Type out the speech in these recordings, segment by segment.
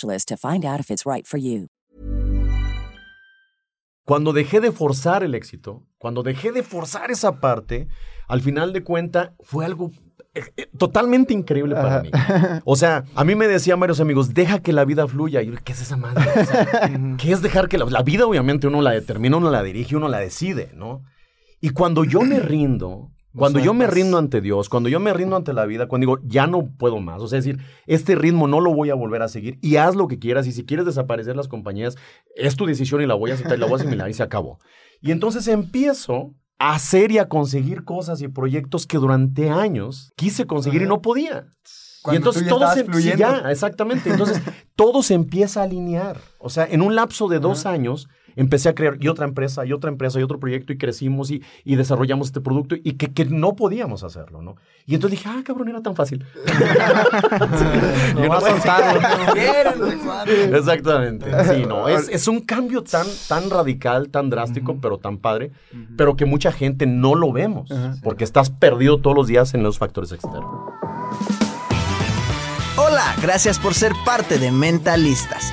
to find out if it's right for you. Cuando dejé de forzar el éxito, cuando dejé de forzar esa parte, al final de cuenta fue algo eh, eh, totalmente increíble para mí. O sea, a mí me decían varios amigos, deja que la vida fluya. Y yo, ¿qué es esa madre? O sea, ¿Qué es dejar que la, la vida, obviamente, uno la determina, uno la dirige, uno la decide, ¿no? Y cuando yo me rindo, cuando yo me rindo ante Dios, cuando yo me rindo ante la vida, cuando digo, ya no puedo más, o sea, es decir, este ritmo no lo voy a volver a seguir y haz lo que quieras y si quieres desaparecer las compañías, es tu decisión y la voy a aceptar y la voy a asimilar y se acabó. Y entonces empiezo a hacer y a conseguir cosas y proyectos que durante años quise conseguir y no podía. Cuando y entonces todo se fluyendo. sí, ya, exactamente. Entonces todo se empieza a alinear. O sea, en un lapso de dos años empecé a crear y otra empresa, y otra empresa, y otro proyecto, y crecimos y, y desarrollamos este producto, y que, que no podíamos hacerlo, ¿no? Y entonces dije, ah, cabrón, era tan fácil. Lo vas soltando. Exactamente. Sí, no. Es, es un cambio tan, tan radical, tan drástico, pero tan padre, pero que mucha gente no lo vemos, porque estás perdido todos los días en los factores externos. Hola, gracias por ser parte de Mentalistas.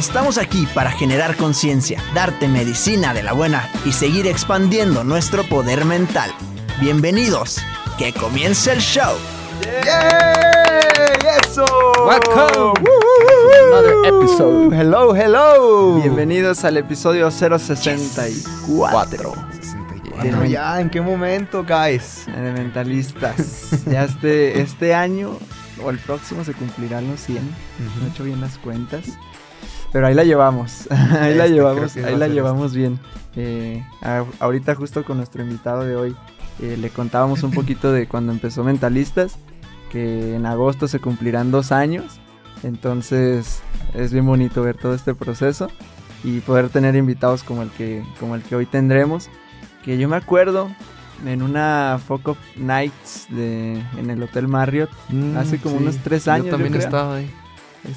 Estamos aquí para generar conciencia, darte medicina de la buena y seguir expandiendo nuestro poder mental. Bienvenidos, que comience el show. ¡Eso! Welcome. Another episode. Hello, hello. Bienvenidos al episodio 064 Bueno, ya, ¿en qué momento caes? de Mentalistas. ya este, este año o el próximo se cumplirán los 100. No he hecho bien las cuentas. Pero ahí la llevamos. ahí la Este, llevamos. creo que Ahí la ser llevamos bien. Eh, a- ahorita justo con nuestro invitado de hoy eh, le contábamos un poquito de cuando empezó Mentalistas. Que en agosto se cumplirán dos años. Entonces es bien bonito ver todo este proceso. Y poder tener invitados como el que, como el que hoy tendremos. Que yo me acuerdo en una Focus Nights de, en el Hotel Marriott hace como unos tres años. Yo también creo. estaba ahí.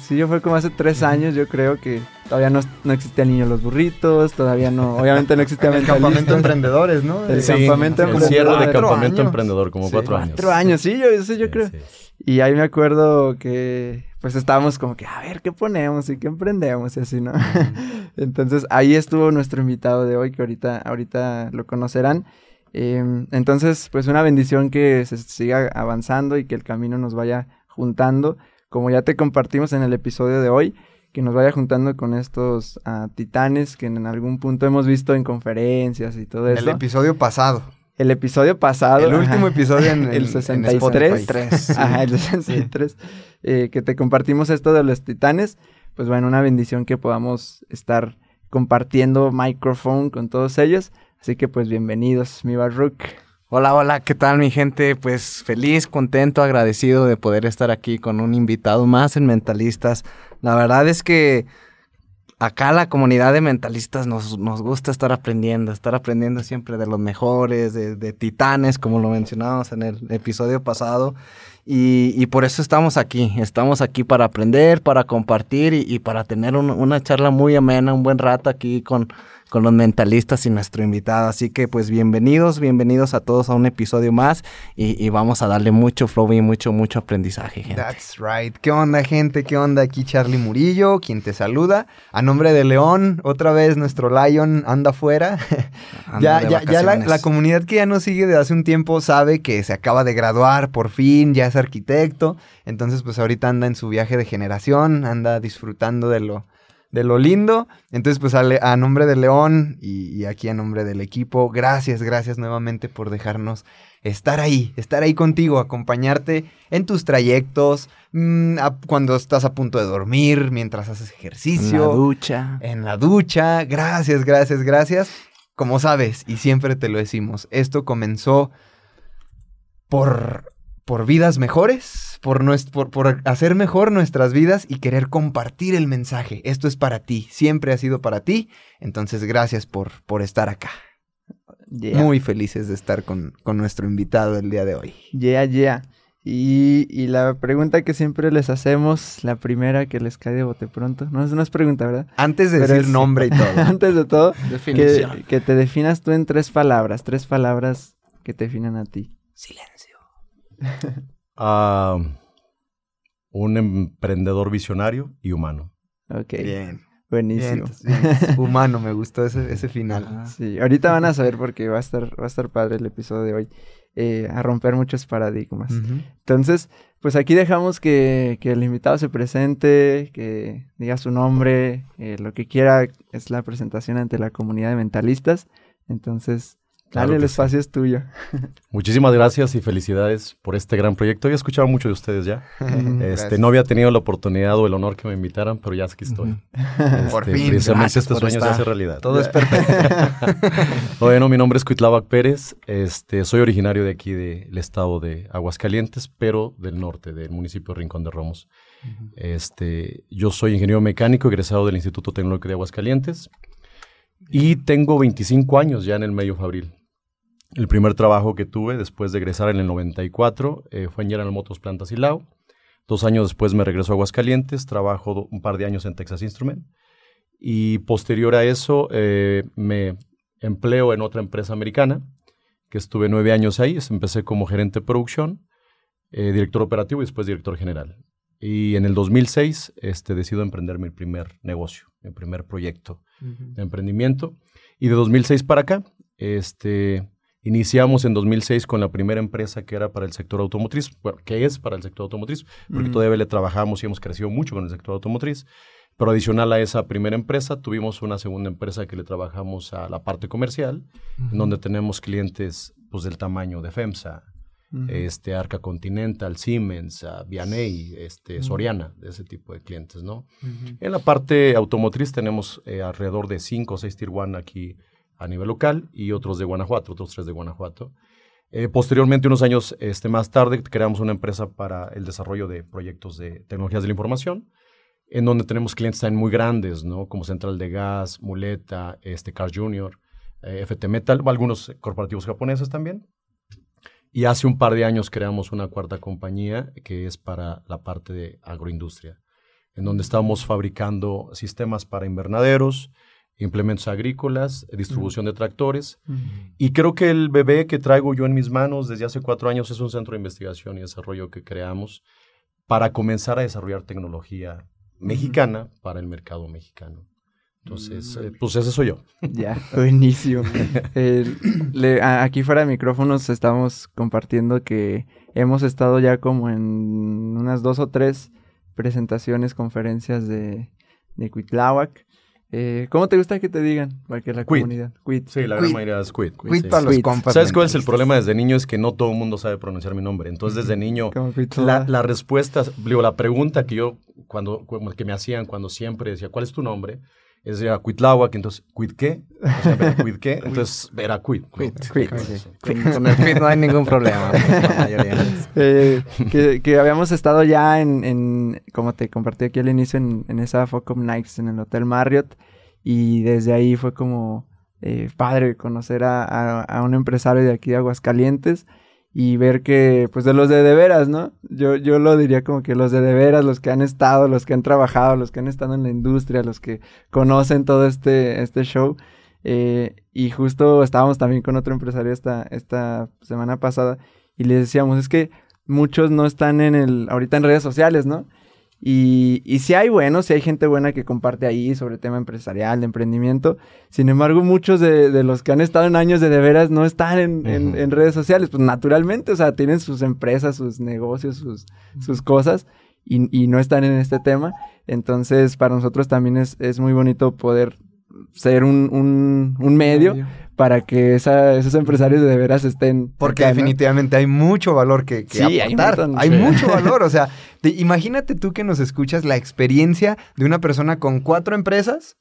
Sí, yo fue como hace tres años, yo creo que todavía no, no existía el niño de los burritos, todavía no, obviamente no existía El campamento emprendedores, ¿no? El Sí. campamento el emprendedor. cierre de Cuatro campamento años. emprendedor, como Sí, cuatro años. Cuatro años, sí, yo, eso yo Sí, creo. sí. Y ahí me acuerdo que pues estábamos como que, a ver, ¿qué ponemos y qué emprendemos y así, ¿no? entonces ahí estuvo nuestro invitado de hoy, que ahorita, ahorita lo conocerán. Eh, entonces, pues una bendición que se siga avanzando y que el camino nos vaya juntando, como ya te compartimos en el episodio de hoy, que nos vaya juntando con estos ah, titanes que en algún punto hemos visto en conferencias y todo eso. El episodio pasado. El episodio pasado. El último ajá, episodio en, el en 63. Spotify. Ajá, el 63. eh, que te compartimos esto de los titanes. Pues bueno, una bendición que podamos estar compartiendo micrófono con todos ellos. Así que pues bienvenidos, mi Barruk. Hola, hola, ¿qué tal mi gente? Pues feliz, contento, agradecido de poder estar aquí con un invitado más en Mentalistas. La verdad es que acá la comunidad de mentalistas nos, nos gusta estar aprendiendo, estar aprendiendo siempre de los mejores, de, titanes, como lo mencionábamos en el episodio pasado. Y, por eso estamos aquí, estamos aquí para aprender, para compartir y, para tener un- una charla muy amena, un buen rato aquí con, con los mentalistas y nuestro invitado. Así que pues bienvenidos, bienvenidos a todos a un episodio más y, y vamos a darle mucho flow y mucho, mucho aprendizaje, gente. That's right. ¿Qué onda, gente? ¿Qué onda? Aquí Charlie Murillo, quien te saluda. A nombre de León, otra vez nuestro Lion anda afuera. Ya ya, ya la, la comunidad que ya nos sigue de hace un tiempo sabe que se acaba de graduar por fin, ya es arquitecto. Entonces, pues ahorita anda en su viaje de generación, anda disfrutando de lo, de lo lindo. Entonces, pues a, Le- a nombre de León y, y aquí a nombre del equipo, gracias, gracias nuevamente por dejarnos estar ahí, estar ahí contigo, acompañarte en tus trayectos, mm, a- cuando estás a punto de dormir, mientras haces En ejercicio la ducha. en la ducha. Gracias, gracias, gracias. Como sabes, y siempre te lo decimos, esto comenzó por, por vidas mejores, por, nues- por, por hacer mejor nuestras vidas y querer compartir el mensaje. Esto es para ti, siempre ha sido para ti. Entonces, gracias por, por estar acá. Yeah. Muy felices de estar con, con nuestro invitado el día de hoy. Yeah, yeah. Y, y la pregunta que siempre les hacemos, la primera que les cae de bote pronto, no es, no es pregunta, ¿verdad? Antes de Pero decir es- nombre y todo. Antes de todo, que, Definición. que te definas tú en tres palabras, tres palabras que te definan a ti. Silencio. Ah, un emprendedor visionario y humano. Ok, Bien. buenísimo. Bien, bien. Humano, me gustó ese, ese final. Ajá. Sí, ahorita van a saber porque va a estar, va a estar padre el episodio de hoy, eh, a romper muchos paradigmas. Entonces, pues aquí dejamos que, que el invitado se presente, que diga su nombre, eh, lo que quiera, es la presentación ante la comunidad de mentalistas. Entonces, Claro dale, el que sí. espacio es tuyo. Muchísimas gracias y felicidades por este gran proyecto. Había escuchado mucho de ustedes ya. Este, Gracias. no había tenido la oportunidad o el honor que me invitaran, pero ya aquí estoy. Por Este, fin, Precisamente este por sueño se hace realidad. Todo es perfecto. Bueno, mi nombre es Cuitláhuac Pérez. Este, soy originario de aquí del estado de Aguascalientes, pero del norte, del municipio de Rincón de Romos. Este, yo soy ingeniero mecánico egresado del Instituto Tecnológico de Aguascalientes y tengo 25 años ya en el medio fabril. El primer trabajo que tuve después de egresar en el 94 eh, fue en General Motors Planta Silao. Dos años después me regreso a Aguascalientes, trabajo un par de años en Texas Instrument y posterior a eso eh, me empleo en otra empresa americana, que estuve nueve años ahí. Empecé como gerente de producción, eh, director operativo y después director general. Y en el 2006 este, decido emprender mi primer negocio, mi primer proyecto de emprendimiento. Y de 2006 para acá, este, iniciamos en 2006 con la primera empresa que era para el sector automotriz, bueno, que es para el sector automotriz, porque Mm. todavía le trabajamos y hemos crecido mucho con el sector automotriz. Pero adicional a esa primera empresa, tuvimos una segunda empresa que le trabajamos a la parte comercial, en donde tenemos clientes pues, del tamaño de FEMSA, este, Arca Continental, Siemens, Vianey, este, Soriana, de ese tipo de clientes, ¿no? En la parte automotriz tenemos eh, alrededor de 5 o 6 Tier 1 aquí a nivel local y otros de Guanajuato, otros tres de Guanajuato. Eh, posteriormente, unos años este, más tarde, creamos una empresa para el desarrollo de proyectos de tecnologías de la información, en donde tenemos clientes también muy grandes. Como Central de Gas, Muleta, este, Car Junior, eh, FT Metal, algunos corporativos japoneses también. Y hace un par de años creamos una cuarta compañía que es para la parte de agroindustria, en donde estamos fabricando sistemas para invernaderos, implementos agrícolas, distribución de tractores. Ujú. Y creo que el bebé que traigo yo en mis manos desde hace cuatro años es un centro de investigación y desarrollo que creamos para comenzar a desarrollar tecnología mexicana para el mercado mexicano. Entonces, eh, pues ese soy yo. Ya, buenísimo. Eh, le- a- aquí fuera de micrófonos estamos compartiendo que hemos estado ya como en unas dos o tres presentaciones, conferencias de, de Cuitláhuac. Eh, ¿Cómo te gusta que te digan? Para que la comunidad. Sí, la Quit. gran mayoría es quit. Quit sí. para los Quit. compas. ¿Sabes cuál es el problema desde niño? Es que no todo el mundo sabe pronunciar mi nombre. Entonces, desde niño, la, la respuesta, digo, la pregunta que yo, cuando, que me hacían cuando siempre decía, ¿cuál es tu nombre? Es era Cuitláhuac, entonces, ¿Cuit qué? O sea, ¿Cuit qué? Entonces, era Cuit. Quit. Quit. Con, el quit no hay ningún problema. Eh, que, que habíamos estado ya en, en, como te compartí aquí al inicio, en, en esa Focum Nights en el Hotel Marriott. Y desde ahí fue como eh, padre conocer a, a- a un empresario de aquí de Aguascalientes y ver que, pues de los de de veras, ¿no? Yo, yo lo diría como que los de de veras, los que han estado, los que han trabajado, los que han estado en la industria, los que conocen todo este, este show. Eh, y justo estábamos también con otro empresario esta, esta semana pasada y les decíamos, es que muchos no están en el, ahorita en redes sociales, ¿no? Y, y sí hay buenos, sí hay gente buena que comparte ahí sobre tema empresarial, de emprendimiento. Sin embargo, muchos de, de los que han estado en años de de veras no están en, en redes sociales. Pues naturalmente, o sea, tienen sus empresas, sus negocios, sus, sus cosas y, y no están en este tema. Entonces, para nosotros también es, es muy bonito poder ser un, un, un medio para que esa- esos empresarios de veras estén. Porque acá, ¿no? definitivamente hay mucho valor que, que Sí, hay un aportar. montón. Hay, Sí. mucho valor. O sea, te- imagínate tú que nos escuchas la experiencia de una persona con cuatro empresas.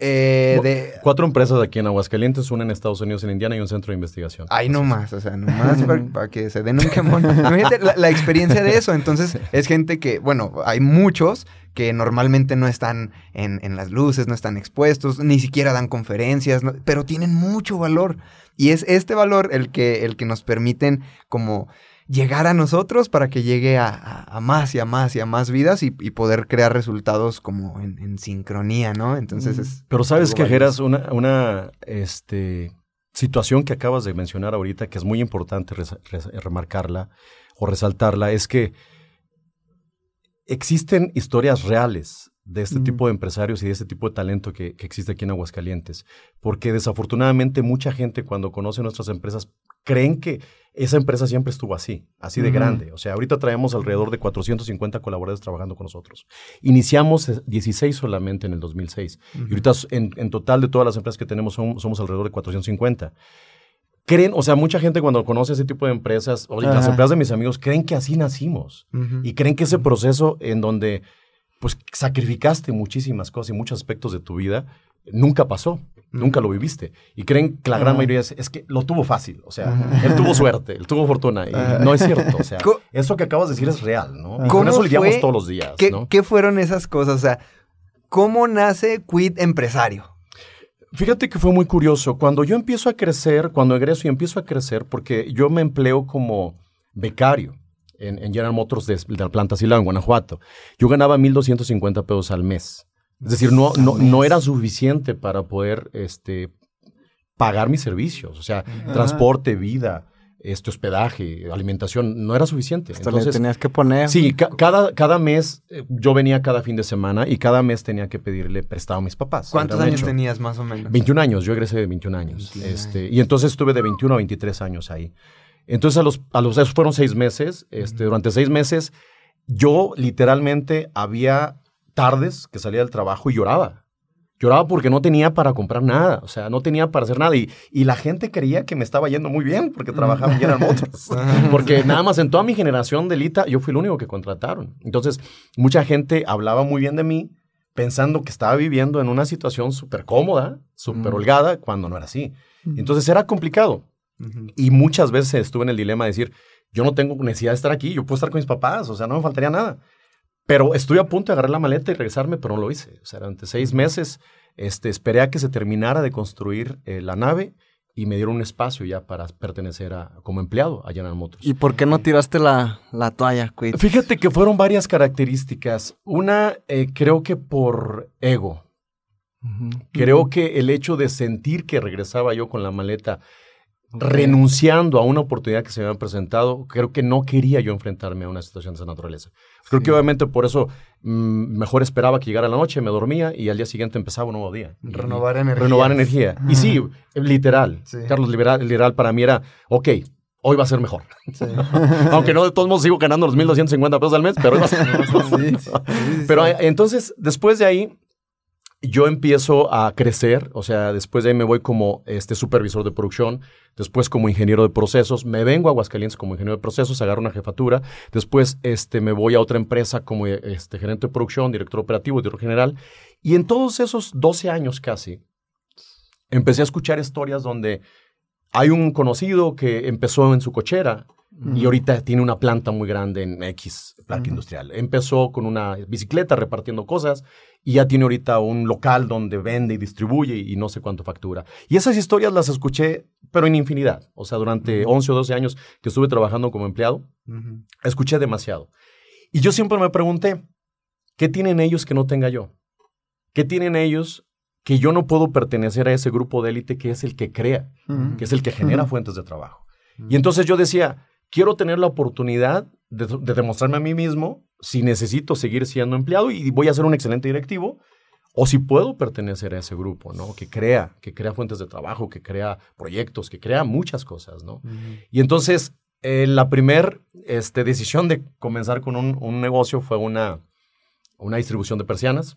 Eh, de, Cuatro empresas aquí en Aguascalientes, una en Estados Unidos, en Indiana y un centro de investigación. Ay, no más, o sea, no más para, que se den un quemón. Imagínate la, la experiencia de eso. Entonces, es gente que, bueno, hay muchos que normalmente no están en, en las luces, no están expuestos, ni siquiera dan conferencias, no- pero tienen mucho valor. Y es este valor el que, el que nos permiten como llegar a nosotros para que llegue a, a- a más y a más y a más vidas y, y poder crear resultados como en, en sincronía, ¿no? Entonces es... Pero sabes que. Geras, una, una este, situación que acabas de mencionar ahorita, que es muy importante res- remarcarla o resaltarla, es que existen historias reales de este Mm. tipo de empresarios y de este tipo de talento que, que existe aquí en Aguascalientes. Porque desafortunadamente mucha gente cuando conoce nuestras empresas creen que esa empresa siempre estuvo así, así de grande. O sea, ahorita traemos alrededor de 450 colaboradores trabajando con nosotros. Iniciamos eh, 16 solamente en el 2006. Y ahorita en, en total de todas las empresas que tenemos son- somos alrededor de 450. Creen, o sea, mucha gente cuando conoce ese tipo de empresas, o las empresas de mis amigos, creen que así nacimos. Y creen que ese proceso en donde pues sacrificaste muchísimas cosas y muchos aspectos de tu vida, nunca pasó, nunca lo viviste. Y creen que la gran mayoría es, es que lo tuvo fácil, o sea, él tuvo suerte, él tuvo fortuna. Y no es cierto, o sea, eso que acabas de decir es real, ¿no? Y con ¿Cómo eso lidiamos fue? todos los días, ¿Qué, ¿no? qué fueron esas cosas? O sea, ¿cómo nace Quid Empresario? Fíjate que fue muy curioso. Cuando yo empiezo a crecer, cuando egreso y empiezo a crecer, porque yo me empleo como becario en, en General Motors de, de la planta Silao, en Guanajuato. Yo ganaba 1.250 pesos al mes. Es decir, no, no, no era suficiente para poder este, pagar mis servicios. O sea, transporte, vida, este, hospedaje, alimentación, no era suficiente. Hasta le Entonces, tenías que poner. Sí, ca- cada, cada mes eh, yo venía cada fin de semana y cada mes tenía que pedirle prestado a mis papás. ¿Cuántos años hecho. tenías más o menos? 21 años, yo egresé de 21 años. 21 este, y entonces estuve de 21 a 23 años ahí. Entonces a los, a los esos fueron seis meses. Este, Durante seis meses yo literalmente había tardes que salía del trabajo y lloraba. Lloraba porque no tenía para comprar nada, o sea, no tenía para hacer nada. Y, y la gente creía que me estaba yendo muy bien porque trabajaba en General Motors. porque nada más en toda mi generación de Lita, yo fui el único que contrataron. Entonces, mucha gente hablaba muy bien de mí, pensando que estaba viviendo en una situación súper cómoda, súper Mm. holgada, cuando no era así. Entonces era complicado. Y muchas veces estuve en el dilema de decir, yo no tengo necesidad de estar aquí, yo puedo estar con mis papás, o sea, no me faltaría nada. Pero estuve a punto de agarrar la maleta y regresarme, pero no lo hice. O sea, durante seis meses este, esperé a que se terminara de construir eh, la nave y me dieron un espacio ya para pertenecer a, como empleado a General Motors. ¿Y por qué no tiraste la, la toalla, Quit? Fíjate que fueron varias características. Una, eh, creo que por ego. Creo que el hecho de sentir que regresaba yo con la maleta renunciando a una oportunidad que se me había presentado, creo que no quería yo enfrentarme a una situación de esa naturaleza. Creo que obviamente por eso mm, mejor esperaba que llegara la noche, me dormía y al día siguiente empezaba un nuevo día. Y- Renovar energía. Renovar energía. Y sí, literal. Sí. Carlos, literal, literal para mí era, ok, hoy va a ser mejor. Aunque no, de todos modos sigo ganando los 1.250 pesos al mes, pero hoy va a ser mejor. Pero eh, entonces, después de ahí, yo empiezo a crecer, o sea, después de ahí me voy como este supervisor de producción, después como ingeniero de procesos, me vengo a Aguascalientes como ingeniero de procesos, agarro una jefatura, después este, me voy a otra empresa como este, gerente de producción, director operativo, director general, y en todos esos 12 años casi, empecé a escuchar historias donde hay un conocido que empezó en su cochera y ahorita tiene una planta muy grande en X, planta industrial. Empezó con una bicicleta repartiendo cosas y ya tiene ahorita un local donde vende y distribuye y no sé cuánto factura. Y esas historias las escuché, pero en infinidad. O sea, durante 11 o 12 años que estuve trabajando como empleado, escuché demasiado. Y yo siempre me pregunté, ¿qué tienen ellos que no tenga yo? ¿Qué tienen ellos que yo no puedo pertenecer a ese grupo de élite que es el que crea, que es el que genera fuentes de trabajo? Y entonces yo decía, quiero tener la oportunidad de, demostrarme a mí mismo si necesito seguir siendo empleado y voy a ser un excelente directivo o si puedo pertenecer a ese grupo, ¿no? Que crea, que crea fuentes de trabajo, que crea proyectos, que crea muchas cosas, ¿no? Y entonces, eh, la primera este, decisión de comenzar con un, negocio fue una, una distribución de persianas.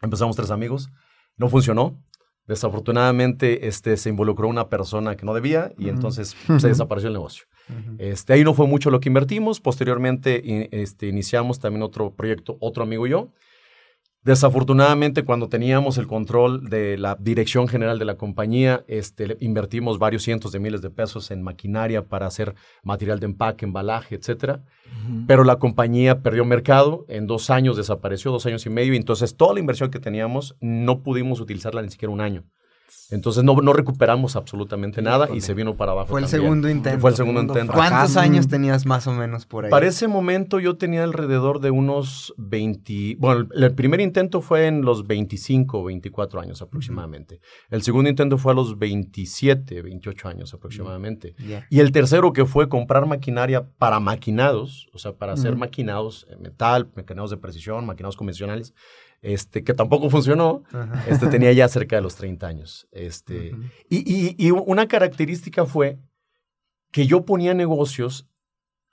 Empezamos tres amigos, no funcionó. Desafortunadamente, este, se involucró una persona que no debía y entonces se desapareció el negocio este, ahí no fue mucho lo que invertimos. Posteriormente este, iniciamos también otro proyecto, otro amigo y yo. Desafortunadamente, cuando teníamos el control de la dirección general de la compañía, este, invertimos varios cientos de miles de pesos en maquinaria para hacer material de empaque, embalaje, etc. Pero la compañía perdió mercado, en dos años desapareció, dos años y medio, y entonces toda la inversión que teníamos no pudimos utilizarla ni siquiera un año. Entonces no, no recuperamos absolutamente nada y se vino para abajo. Fue el segundo intento. Fue el segundo intento. ¿Cuántos años tenías más o menos por ahí? Para ese momento yo tenía alrededor de unos 20. Bueno, el primer intento fue en los 25 o 24 años aproximadamente. El segundo intento fue a los 27, 28 años aproximadamente. Y el tercero que fue comprar maquinaria para maquinados, o sea, para hacer maquinados, metal, maquinados de precisión, maquinados convencionales este, que tampoco funcionó, este, tenía ya cerca de los 30 años. Este, y, una característica fue que yo ponía negocios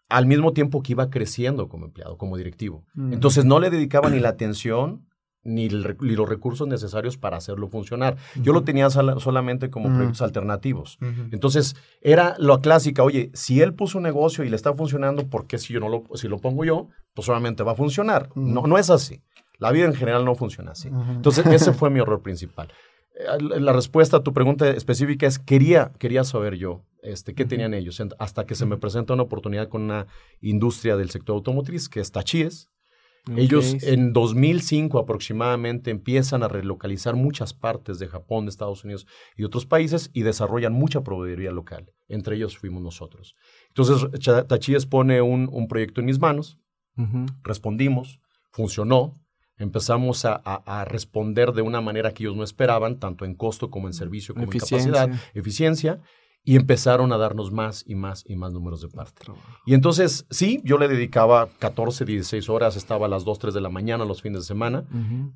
al mismo tiempo que iba creciendo como empleado, como directivo. Entonces no le dedicaba ni la atención ni, los recursos necesarios para hacerlo funcionar. Yo lo tenía solamente como proyectos alternativos. Entonces, era lo clásica, oye, si él puso un negocio y le está funcionando, ¿por qué si yo no lo, si lo pongo yo? Pues solamente va a funcionar. No, no es así. La vida en general no funciona así. Entonces, ese fue mi error principal. Eh, la respuesta a tu pregunta específica es, quería, quería saber yo este, qué tenían ellos, hasta que se me presenta una oportunidad con una industria del sector automotriz, que es Tachíes. Ellos en 2005 aproximadamente empiezan a relocalizar muchas partes de Japón, de Estados Unidos y otros países y desarrollan mucha proveeduría local. Entre ellos fuimos nosotros. Entonces, Tachíes pone un, proyecto en mis manos, respondimos, funcionó, empezamos a, responder de una manera que ellos no esperaban, tanto en costo como en servicio, como en capacidad, eficiencia, y empezaron a darnos más y más y más números de parte. Y entonces, sí, yo le dedicaba 14, 16 horas, estaba a las 2, 3 de la mañana los fines de semana,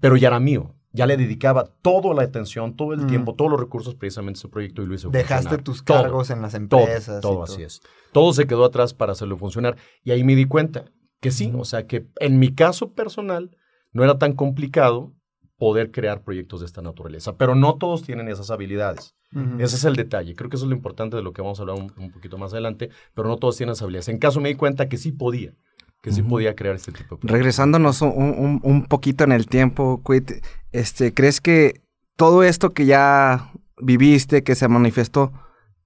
pero ya era mío. Ya le dedicaba toda la atención, todo el tiempo, todos los recursos precisamente a ese proyecto y lo hice Dejaste tus cargos en las empresas. Todo, todo así es. Todo se quedó atrás para hacerlo funcionar. Y ahí me di cuenta que sí, o sea, que en mi caso personal, no era tan complicado poder crear proyectos de esta naturaleza, pero no todos tienen esas habilidades. Ese es el detalle. Creo que eso es lo importante de lo que vamos a hablar un, poquito más adelante, pero no todos tienen esas habilidades. En caso me di cuenta que sí podía, que sí podía crear este tipo de proyectos. Regresándonos un, poquito en el tiempo, Quit, este, ¿crees que todo esto que ya viviste, que se manifestó,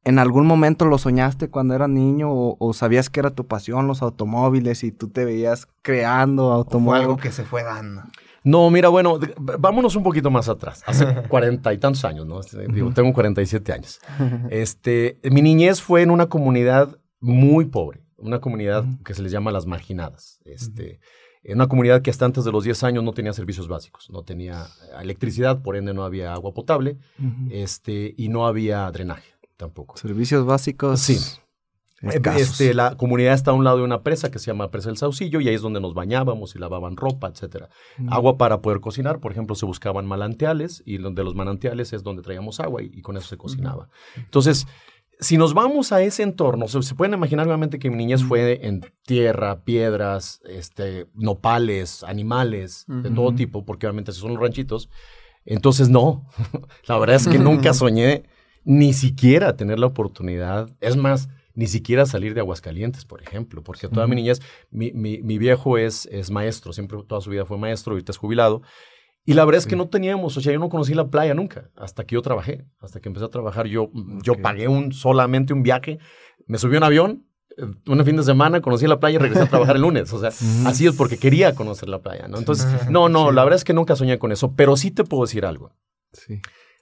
¿En algún momento lo soñaste cuando eras niño o, sabías que era tu pasión los automóviles y tú te veías creando automóviles? algo que se fue dando. No, mira, bueno, vámonos un poquito más atrás. Hace cuarenta y tantos años, ¿no? Este, digo, tengo 47 años. Este, mi niñez fue en una comunidad muy pobre, una comunidad que se les llama las marginadas. Este, en una comunidad que hasta antes de los 10 años no tenía servicios básicos, no tenía electricidad, por ende no había agua potable, este, y no había drenaje tampoco. Servicios básicos. Sí. Este, la comunidad está a un lado de una presa que se llama Presa del Saucillo y ahí es donde nos bañábamos y lavaban ropa, etcétera. Mm. Agua para poder cocinar, por ejemplo, se buscaban manantiales y donde los manantiales es donde traíamos agua y, con eso se cocinaba. Entonces, si nos vamos a ese entorno, se, pueden imaginar obviamente que mi niñez fue en tierra, piedras, este, nopales, animales, de todo tipo, porque obviamente esos son los ranchitos. Entonces, no, la verdad es que nunca soñé ni siquiera tener la oportunidad. Es más, ni siquiera salir de Aguascalientes, por ejemplo, porque toda mi niñez, mi, mi, mi viejo es, es maestro, siempre toda su vida fue maestro, ahorita es jubilado. Y la verdad es que no teníamos, o sea, yo no conocí la playa nunca, hasta que yo trabajé, hasta que empecé a trabajar. Yo, yo pagué un, solamente un viaje, me subí a un avión, eh, un fin de semana, conocí la playa y regresé a trabajar el lunes. O sea, así es porque quería conocer la playa, ¿no? Entonces, no, no, la verdad es que nunca soñé con eso, pero sí te puedo decir algo. Sí.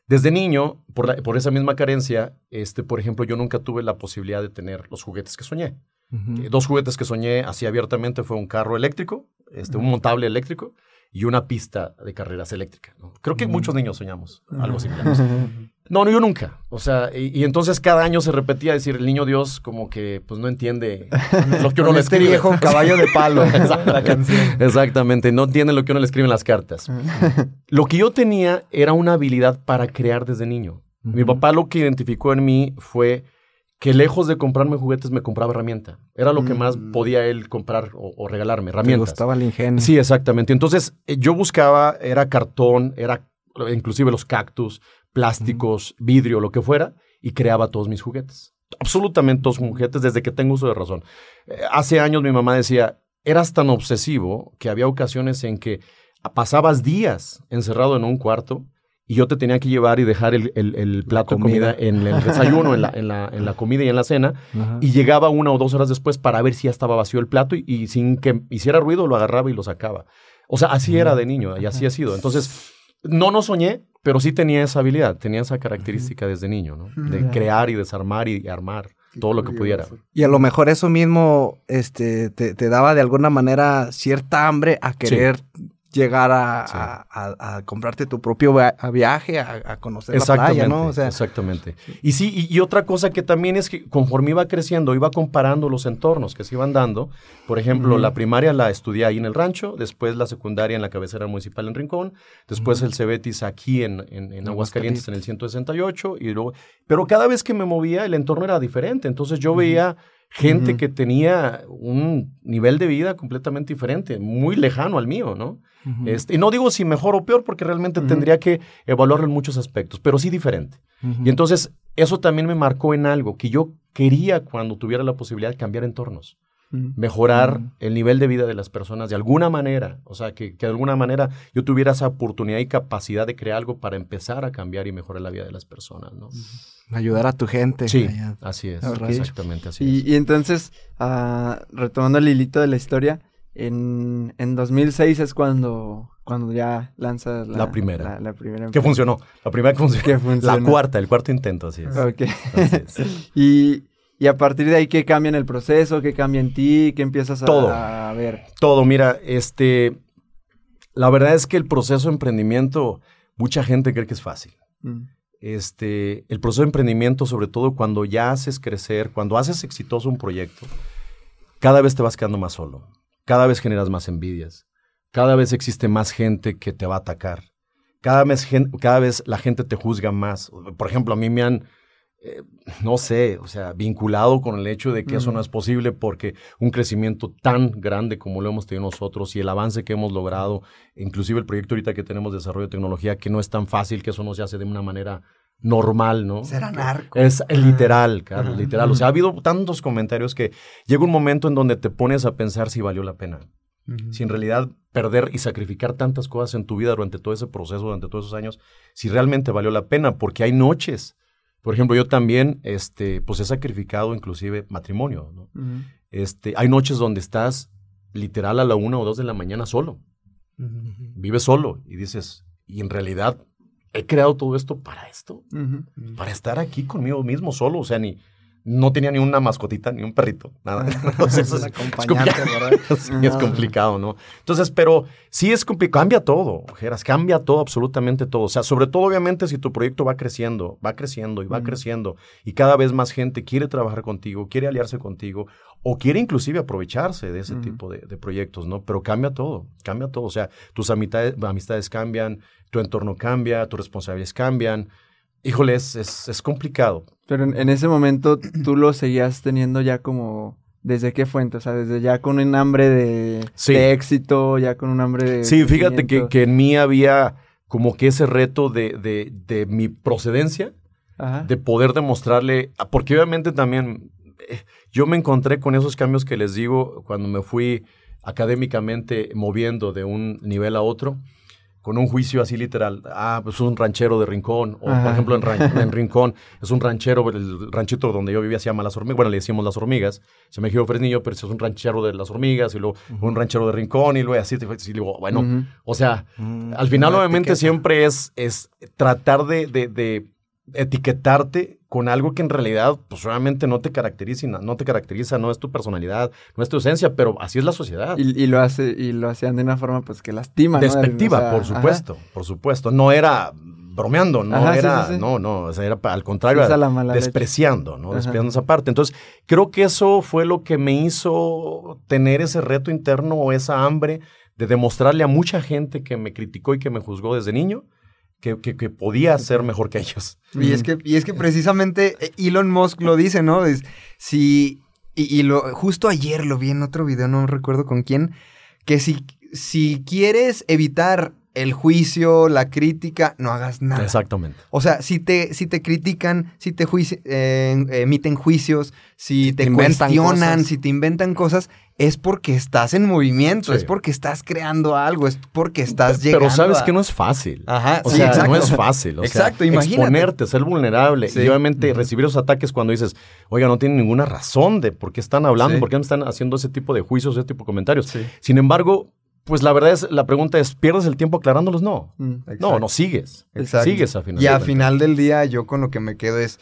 Desde niño, por, la- por esa misma carencia, este, por ejemplo, yo nunca tuve la posibilidad de tener los juguetes que soñé. Eh, Dos juguetes que soñé así abiertamente fue un carro eléctrico, este, un montable eléctrico y una pista de carreras eléctrica. ¿no? Creo que muchos niños soñamos algo similar. No, no, yo nunca. O sea, y, y entonces cada año se repetía decir, el niño Dios como que pues no entiende lo que uno le este escribe. viejo caballo de palo, la canción. Exactamente, no entiende lo que uno le escribe en las cartas. Lo que yo tenía era una habilidad para crear desde niño. Mi papá lo que identificó en mí fue que lejos de comprarme juguetes me compraba herramienta. Era lo que más podía él comprar o, o regalarme, herramientas. gustaba el ingenio. Sí, exactamente. Entonces eh, yo buscaba, era cartón, era inclusive los cactus, plásticos, vidrio, lo que fuera, y creaba todos mis juguetes. Absolutamente todos mis juguetes desde que tengo uso de razón. Eh, hace años mi mamá decía, eras tan obsesivo que había ocasiones en que pasabas días encerrado en un cuarto y yo te tenía que llevar y dejar el, el- el plato de comida comida. en el desayuno, en la, en, la, en la comida y en la cena, Ajá. y llegaba una o dos horas después para ver si ya estaba vacío el plato y, y sin que hiciera ruido lo agarraba y lo sacaba. O sea, así era de niño y así ha sido. Entonces, no no soñé, pero sí tenía esa habilidad, tenía esa característica desde niño, ¿no? De crear y desarmar y armar todo lo que pudiera. Y a lo mejor eso mismo este, te, te daba de alguna manera cierta hambre a querer llegar a, Sí. a- comprarte tu propio viaje, a, a conocer la playa, ¿no? O sea, exactamente. Y sí, y, y otra cosa que también es que conforme iba creciendo, iba comparando los entornos que se iban dando. Por ejemplo, la primaria la estudié ahí en el rancho, después la secundaria en la cabecera municipal en Rincón, después el Cebetis aquí en, en, en Aguascalientes en el 168, y luego, pero cada vez que me movía el entorno era diferente, entonces yo veía gente que tenía un nivel de vida completamente diferente, muy lejano al mío, ¿no? Este, y no digo si mejor o peor, porque realmente tendría que evaluarlo en muchos aspectos, pero sí diferente. Y entonces, eso también me marcó en algo que yo quería cuando tuviera la posibilidad de cambiar entornos, mejorar el nivel de vida de las personas de alguna manera, o sea, que, que de alguna manera yo tuviera esa oportunidad y capacidad de crear algo para empezar a cambiar y mejorar la vida de las personas, ¿no? Ayudar a tu gente. Sí, allá. así es, exactamente así Y, es. y entonces, ah, retomando el hilito de la historia, en, en 2006 es cuando, cuando ya lanzas la, La primera. La, la primera. ¿Qué funcionó? La primera que funcionó. Que funcionó. La cuarta, el cuarto intento, así es. Ok. Así es. y, y a partir de ahí, ¿qué cambia en el proceso? ¿Qué cambia en ti? ¿Qué empiezas a, Todo. a ver? Todo, mira, este, la verdad es que el proceso de emprendimiento, mucha gente cree que es fácil. Mm, Este, el proceso de emprendimiento, sobre todo cuando ya haces crecer, cuando haces exitoso un proyecto, cada vez te vas quedando más solo, cada vez generas más envidias, cada vez existe más gente que te va a atacar, cada vez, cada vez la gente te juzga más. Por ejemplo, a mí me han, eh, no sé, o sea, vinculado con el hecho de que eso no es posible porque un crecimiento tan grande como lo hemos tenido nosotros y el avance que hemos logrado, inclusive el proyecto ahorita que tenemos de desarrollo de tecnología, que no es tan fácil, que eso no se hace de una manera normal, ¿no? Será narco. Es literal, Carlos, literal. O sea, ha habido tantos comentarios que llega un momento en donde te pones a pensar si valió la pena. Si en realidad perder y sacrificar tantas cosas en tu vida durante todo ese proceso, durante todos esos años, si realmente valió la pena, porque hay noches. Por ejemplo, yo también, este, pues he sacrificado inclusive matrimonio, ¿no? Este, hay noches donde estás literal a la una o dos de la mañana solo. Vives solo y dices, y en realidad he creado todo esto para esto para estar aquí conmigo mismo solo, o sea, ni no tenía ni una mascotita, ni un perrito, nada. Entonces, es, es complicado. ¿verdad? Sí, es complicado, ¿no? Entonces, pero sí es complicado, cambia todo, Geras, cambia todo, absolutamente todo. O sea, sobre todo, obviamente, si tu proyecto va creciendo, va creciendo y va creciendo, y cada vez más gente quiere trabajar contigo, quiere aliarse contigo, o quiere inclusive aprovecharse de ese tipo de, de proyectos, ¿no? Pero cambia todo, cambia todo. O sea, tus amistades, amistades cambian, tu entorno cambia, tus responsabilidades cambian. Híjole, es, es, es complicado. Pero en, en ese momento tú lo seguías teniendo ya como... ¿Desde qué fuente? O sea, desde ya con un hambre de, Sí. de éxito, ya con un hambre de... Sí, fíjate que, que en mí había como que ese reto de, de, de mi procedencia, Ajá. de poder demostrarle, porque obviamente también eh, yo me encontré con esos cambios que les digo cuando me fui académicamente moviendo de un nivel a otro, con un juicio así literal. Ah, pues es un ranchero de Rincón, o Ajá. por ejemplo en, Ran- en Rincón, es un ranchero, el ranchito donde yo vivía se llama Las Hormigas, bueno, le decimos Las Hormigas, se me dijo Fresnillo, pero es un ranchero de Las Hormigas, y luego un ranchero de Rincón, y luego así, y digo, bueno, o sea, Mm, al final, obviamente, siempre es, es tratar de, de- de etiquetarte con algo que en realidad, pues realmente no te caracteriza, no te caracteriza, no es tu personalidad, no es tu esencia, pero así es la sociedad. Y, y lo hace, y lo hacían de una forma pues que lastima, ¿no? Despectiva, O sea, por ajá. supuesto, por supuesto. No era bromeando, no Ajá, era, sí, sí. no, no, o sea, era al contrario, la leche. despreciando, ¿no? Ajá. Despreciando esa parte. Entonces, creo que eso fue lo que me hizo tener ese reto interno o esa hambre de demostrarle a mucha gente que me criticó y que me juzgó desde niño que, que- que podía ser mejor que ellos. Y es que, y es que precisamente eh, Elon Musk lo dice, ¿no? Es, si, y, y lo, justo ayer lo vi en otro video, no recuerdo con quién, que si, si quieres evitar el juicio, la crítica, no hagas nada. Exactamente. O sea, si te, si te critican, si te juici- eh, emiten juicios, si te, cuestionan, si te inventan cosas, es porque estás en movimiento, Sí. es porque estás creando algo, es porque estás llegando Pero sabes a- que no es fácil. Ajá, O sí, sea, exacto. no es fácil. O Exacto, sea, imagínate. exponerte, ser vulnerable. Sí. Y obviamente recibir esos ataques cuando dices, oiga, no tienen ninguna razón de por qué están hablando, Sí. por qué me están haciendo ese tipo de juicios, ese tipo de comentarios. Sí. Sin embargo, pues la verdad es, la pregunta es, ¿pierdes el tiempo aclarándolos? No. Mm. No, no sigues. Exacto. Sigues a final. Y de a cuentas. final del día, yo con lo que me quedo es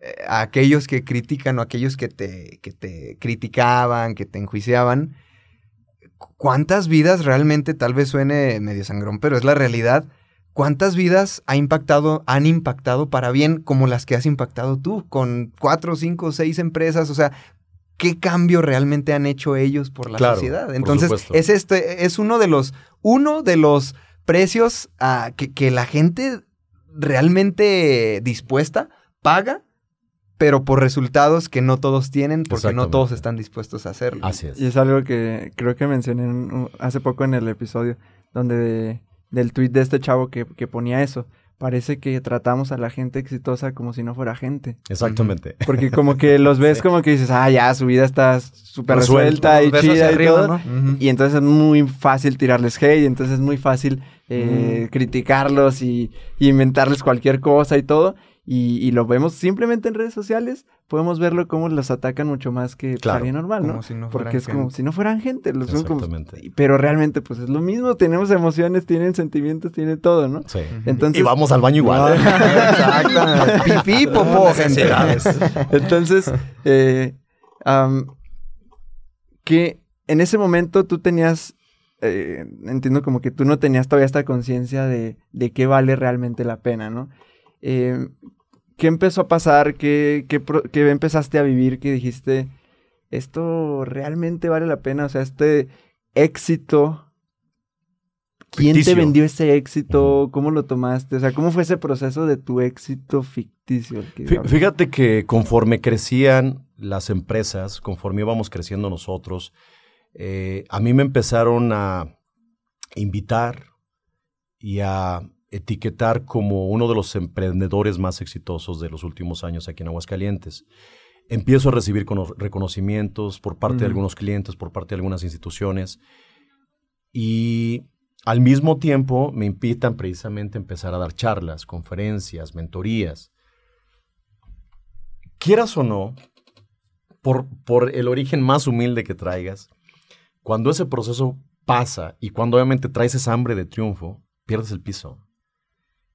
eh, a aquellos que critican o aquellos que te, que te criticaban, que te enjuiciaban. cu- ¿Cuántas vidas realmente, tal vez suene medio sangrón, pero es la realidad? ¿Cuántas vidas ha impactado, han impactado para bien como las que has impactado tú con cuatro, cinco, seis empresas? O sea, ¿qué cambio realmente han hecho ellos por la Claro, sociedad? Entonces, es este, es uno de los, uno de los precios ah, que, que la gente realmente dispuesta paga, pero por resultados que no todos tienen, porque no todos están dispuestos a hacerlo. Así es. Y es algo que creo que mencioné hace poco en el episodio, donde de- del tweet de este chavo que, que ponía eso. Parece que tratamos a la gente exitosa como si no fuera gente. Exactamente. Porque como que los ves Sí. como que dices, ah, ya, su vida está súper Resuelta, y chida y arriba, todo. Y entonces es muy fácil tirarles hate, entonces es muy fácil eh, Mm. criticarlos y, y inventarles cualquier cosa y todo. Y, y lo vemos simplemente en redes sociales, podemos verlo como los atacan mucho más que Claro. alguien normal, ¿no? Como si no Porque es como si no fueran gente. Los son como- Exactamente. pero realmente pues es lo mismo, tenemos emociones, tienen sentimientos, tienen todo, ¿no? Sí. Entonces, y vamos al baño igual. ¿eh? Exacto. Pipí, popó, gente. Entonces, eh, am, que en ese momento tú tenías, eh, entiendo como que tú no tenías todavía esta conciencia de, de qué vale realmente la pena, ¿no? Eh, ¿Qué empezó a pasar? ¿Qué, qué, qué empezaste a vivir que dijiste, esto realmente vale la pena? O sea, este éxito... ¿Quién Ficticio. te vendió ese éxito? ¿Cómo lo tomaste? O sea, ¿cómo fue ese proceso de tu éxito ficticio? que? Fíjate que conforme crecían las empresas, conforme íbamos creciendo nosotros, eh, a mí me empezaron a invitar y a etiquetar como uno de los emprendedores más exitosos de los últimos años aquí en Aguascalientes. Empiezo a recibir cono- reconocimientos por parte de algunos clientes, por parte de algunas instituciones y al mismo tiempo me invitan precisamente a empezar a dar charlas, conferencias, mentorías. Quieras o no, por, por el origen más humilde que traigas, cuando ese proceso pasa y cuando obviamente traes esa hambre de triunfo, pierdes el piso.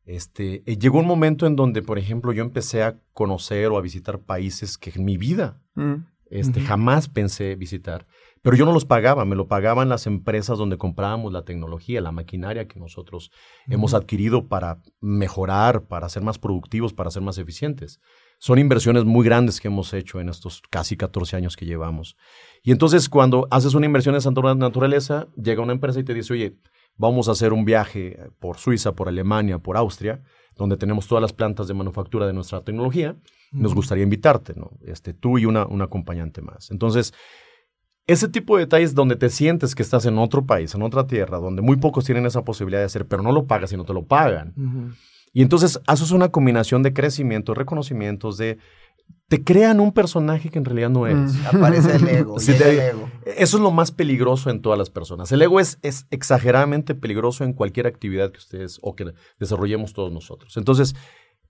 Este, eh, llegó un momento en donde, por ejemplo, yo empecé a conocer o a visitar países que en mi vida Mm. este, jamás pensé visitar. Pero yo no los pagaba, me lo pagaban las empresas donde comprábamos la tecnología, la maquinaria que nosotros hemos adquirido para mejorar, para ser más productivos, para ser más eficientes. Son inversiones muy grandes que hemos hecho en estos casi 14 años que llevamos. Y entonces cuando haces una inversión de esa natura- naturaleza, llega una empresa y te dice, oye, vamos a hacer un viaje por Suiza, por Alemania, por Austria, donde tenemos todas las plantas de manufactura de nuestra tecnología, nos gustaría invitarte, ¿no? Este, tú y una, un acompañante más. Entonces, ese tipo de detalles donde te sientes que estás en otro país, en otra tierra, donde muy pocos tienen esa posibilidad de hacer, pero no lo pagas y no te lo pagan. Y entonces haces una combinación de crecimiento, reconocimientos, de... Te crean un personaje que en realidad no eres. Aparece el ego. Sí, llega te- el ego. Eso es lo más peligroso en todas las personas. El ego es, es exageradamente peligroso en cualquier actividad que ustedes o que desarrollemos todos nosotros. Entonces,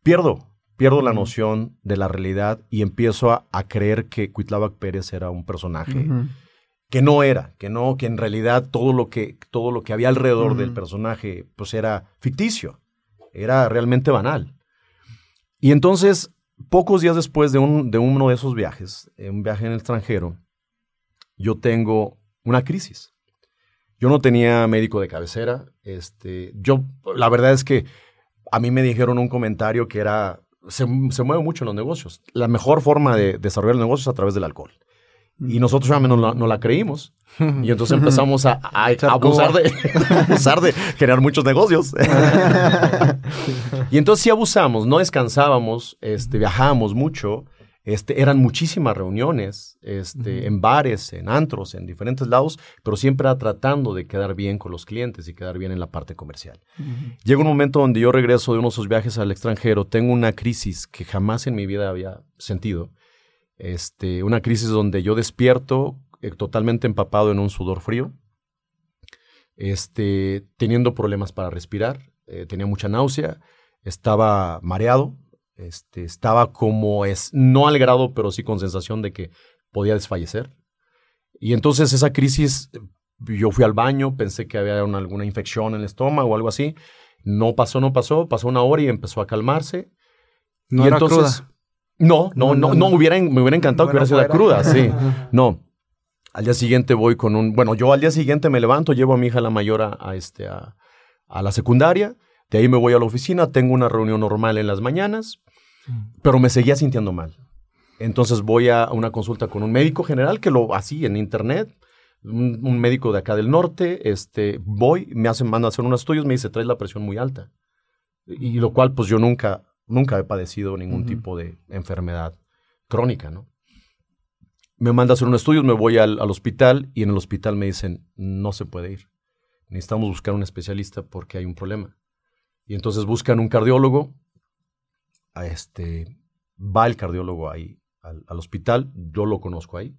pierdo, pierdo la noción de la realidad y empiezo a, a creer que Cuitláhuac Pérez era un personaje que no era, que no, que en realidad todo lo que, todo lo que había alrededor del personaje, pues era ficticio, era realmente banal. Y entonces, pocos días después de, un, de uno de esos viajes, eh, un viaje en el extranjero, yo tengo una crisis. Yo no tenía médico de cabecera. Este, yo, la verdad es que a mí me dijeron un comentario que era, se, se mueve mucho en los negocios. La mejor forma de desarrollar el negocio es a través del alcohol. Y nosotros ya no la, no la creímos. Y entonces empezamos a, a- a abusar, de, abusar de generar muchos negocios. y entonces sí abusamos, no descansábamos, este, viajábamos mucho. Este, eran muchísimas reuniones este, en bares, en antros, en diferentes lados, pero siempre tratando de quedar bien con los clientes y quedar bien en la parte comercial. Llega un momento donde yo regreso de uno de esos viajes al extranjero, tengo una crisis que jamás en mi vida había sentido. Este, una crisis donde yo despierto eh, totalmente empapado en un sudor frío, este, teniendo problemas para respirar, eh, tenía mucha náusea, estaba mareado, este, estaba como es, no al grado, pero sí con sensación de que podía desfallecer. Y entonces esa crisis, eh, yo fui al baño, pensé que había una- alguna infección en el estómago o algo así. No pasó, no pasó, pasó una hora y empezó a calmarse. No y era entonces, cruda. No, no, no, no, hubiera, me hubiera encantado que hubiera sido cruda, sí. No. Al día siguiente voy con un, bueno, yo al día siguiente me levanto, llevo a mi hija la mayor a, a este, a, a la secundaria, de ahí me voy a la oficina, tengo una reunión normal en las mañanas, pero me seguía sintiendo mal. Entonces voy a una consulta con un médico general que lo así en internet, un, un médico de acá del norte, este, voy, me hacen, mandan a hacer unos estudios, me dice, traes la presión muy alta. Y lo cual, pues yo nunca, nunca he padecido ningún tipo de enfermedad crónica, ¿no? Me manda a hacer unos estudios, me voy al, al hospital y en el hospital me dicen, no se puede ir. Necesitamos buscar un especialista porque hay un problema. Y entonces buscan un cardiólogo, a este, va el cardiólogo ahí al, al hospital, yo lo conozco ahí,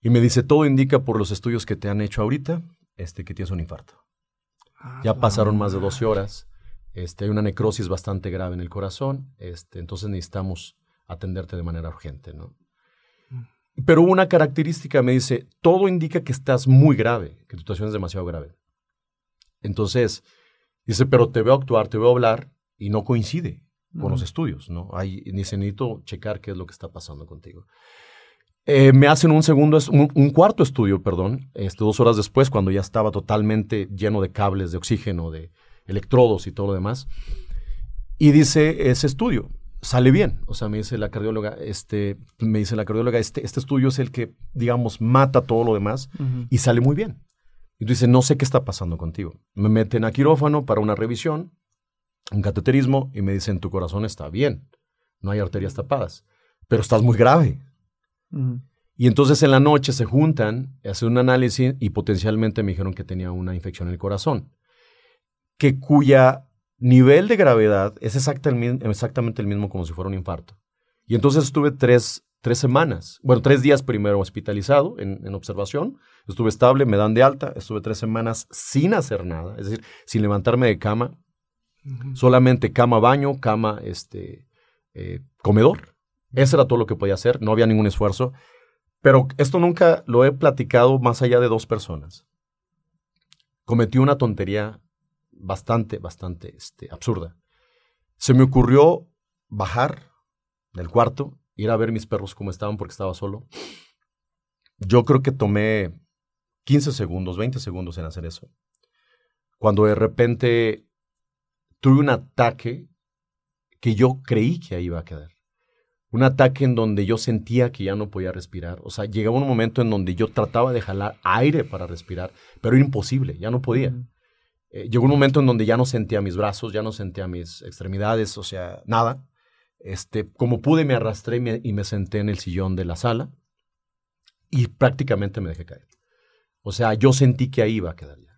y me dice, todo indica por los estudios que te han hecho ahorita, este, que tienes un infarto. Ya pasaron más de 12 horas, este, hay una necrosis bastante grave en el corazón, este, entonces necesitamos atenderte de manera urgente, ¿no? Pero hubo una característica, me dice, todo indica que estás muy grave, que tu situación es demasiado grave. Entonces, dice, pero te veo actuar, te veo hablar y no coincide con los estudios, ¿no? Hay, dice, necesito checar qué es lo que está pasando contigo. Eh, me hacen un segundo, un, un cuarto estudio, perdón, este, dos horas después, cuando ya estaba totalmente lleno de cables, de oxígeno, de electrodos y todo lo demás. Y dice, ese estudio sale bien. O sea, me dice la cardióloga, este, me dice la cardióloga, este, este estudio es el que, digamos, mata todo lo demás y sale muy bien. Y tú dices, no sé qué está pasando contigo. Me meten a quirófano para una revisión, un cateterismo, y me dicen, tu corazón está bien, no hay arterias tapadas, pero estás muy grave. Y entonces en la noche se juntan, hacen un análisis y potencialmente me dijeron que tenía una infección en el corazón, que cuya nivel de gravedad es exactamente el mismo como si fuera un infarto. Y entonces estuve tres, tres semanas, bueno, tres días primero hospitalizado en, en observación, estuve estable, me dan de alta, estuve tres semanas sin hacer nada, es decir, sin levantarme de cama, solamente cama, baño, cama, este, eh, comedor. Eso era todo lo que podía hacer, no había ningún esfuerzo. Pero esto nunca lo he platicado más allá de dos personas. Cometí una tontería bastante, bastante este, absurda. Se me ocurrió bajar del cuarto, ir a ver mis perros cómo estaban porque estaba solo. Yo creo que tomé 15 segundos, 20 segundos en hacer eso. Cuando de repente tuve un ataque que yo creí que ahí iba a quedar. Un ataque en donde yo sentía que ya no podía respirar. O sea, llegaba un momento en donde yo trataba de jalar aire para respirar, pero era imposible, ya no podía. Eh, llegó un momento en donde ya no sentía mis brazos, ya no sentía mis extremidades, o sea, nada. Este, como pude, me arrastré y me, senté en el sillón de la sala. y prácticamente me dejé caer. O sea, yo sentí que ahí iba a quedar ya.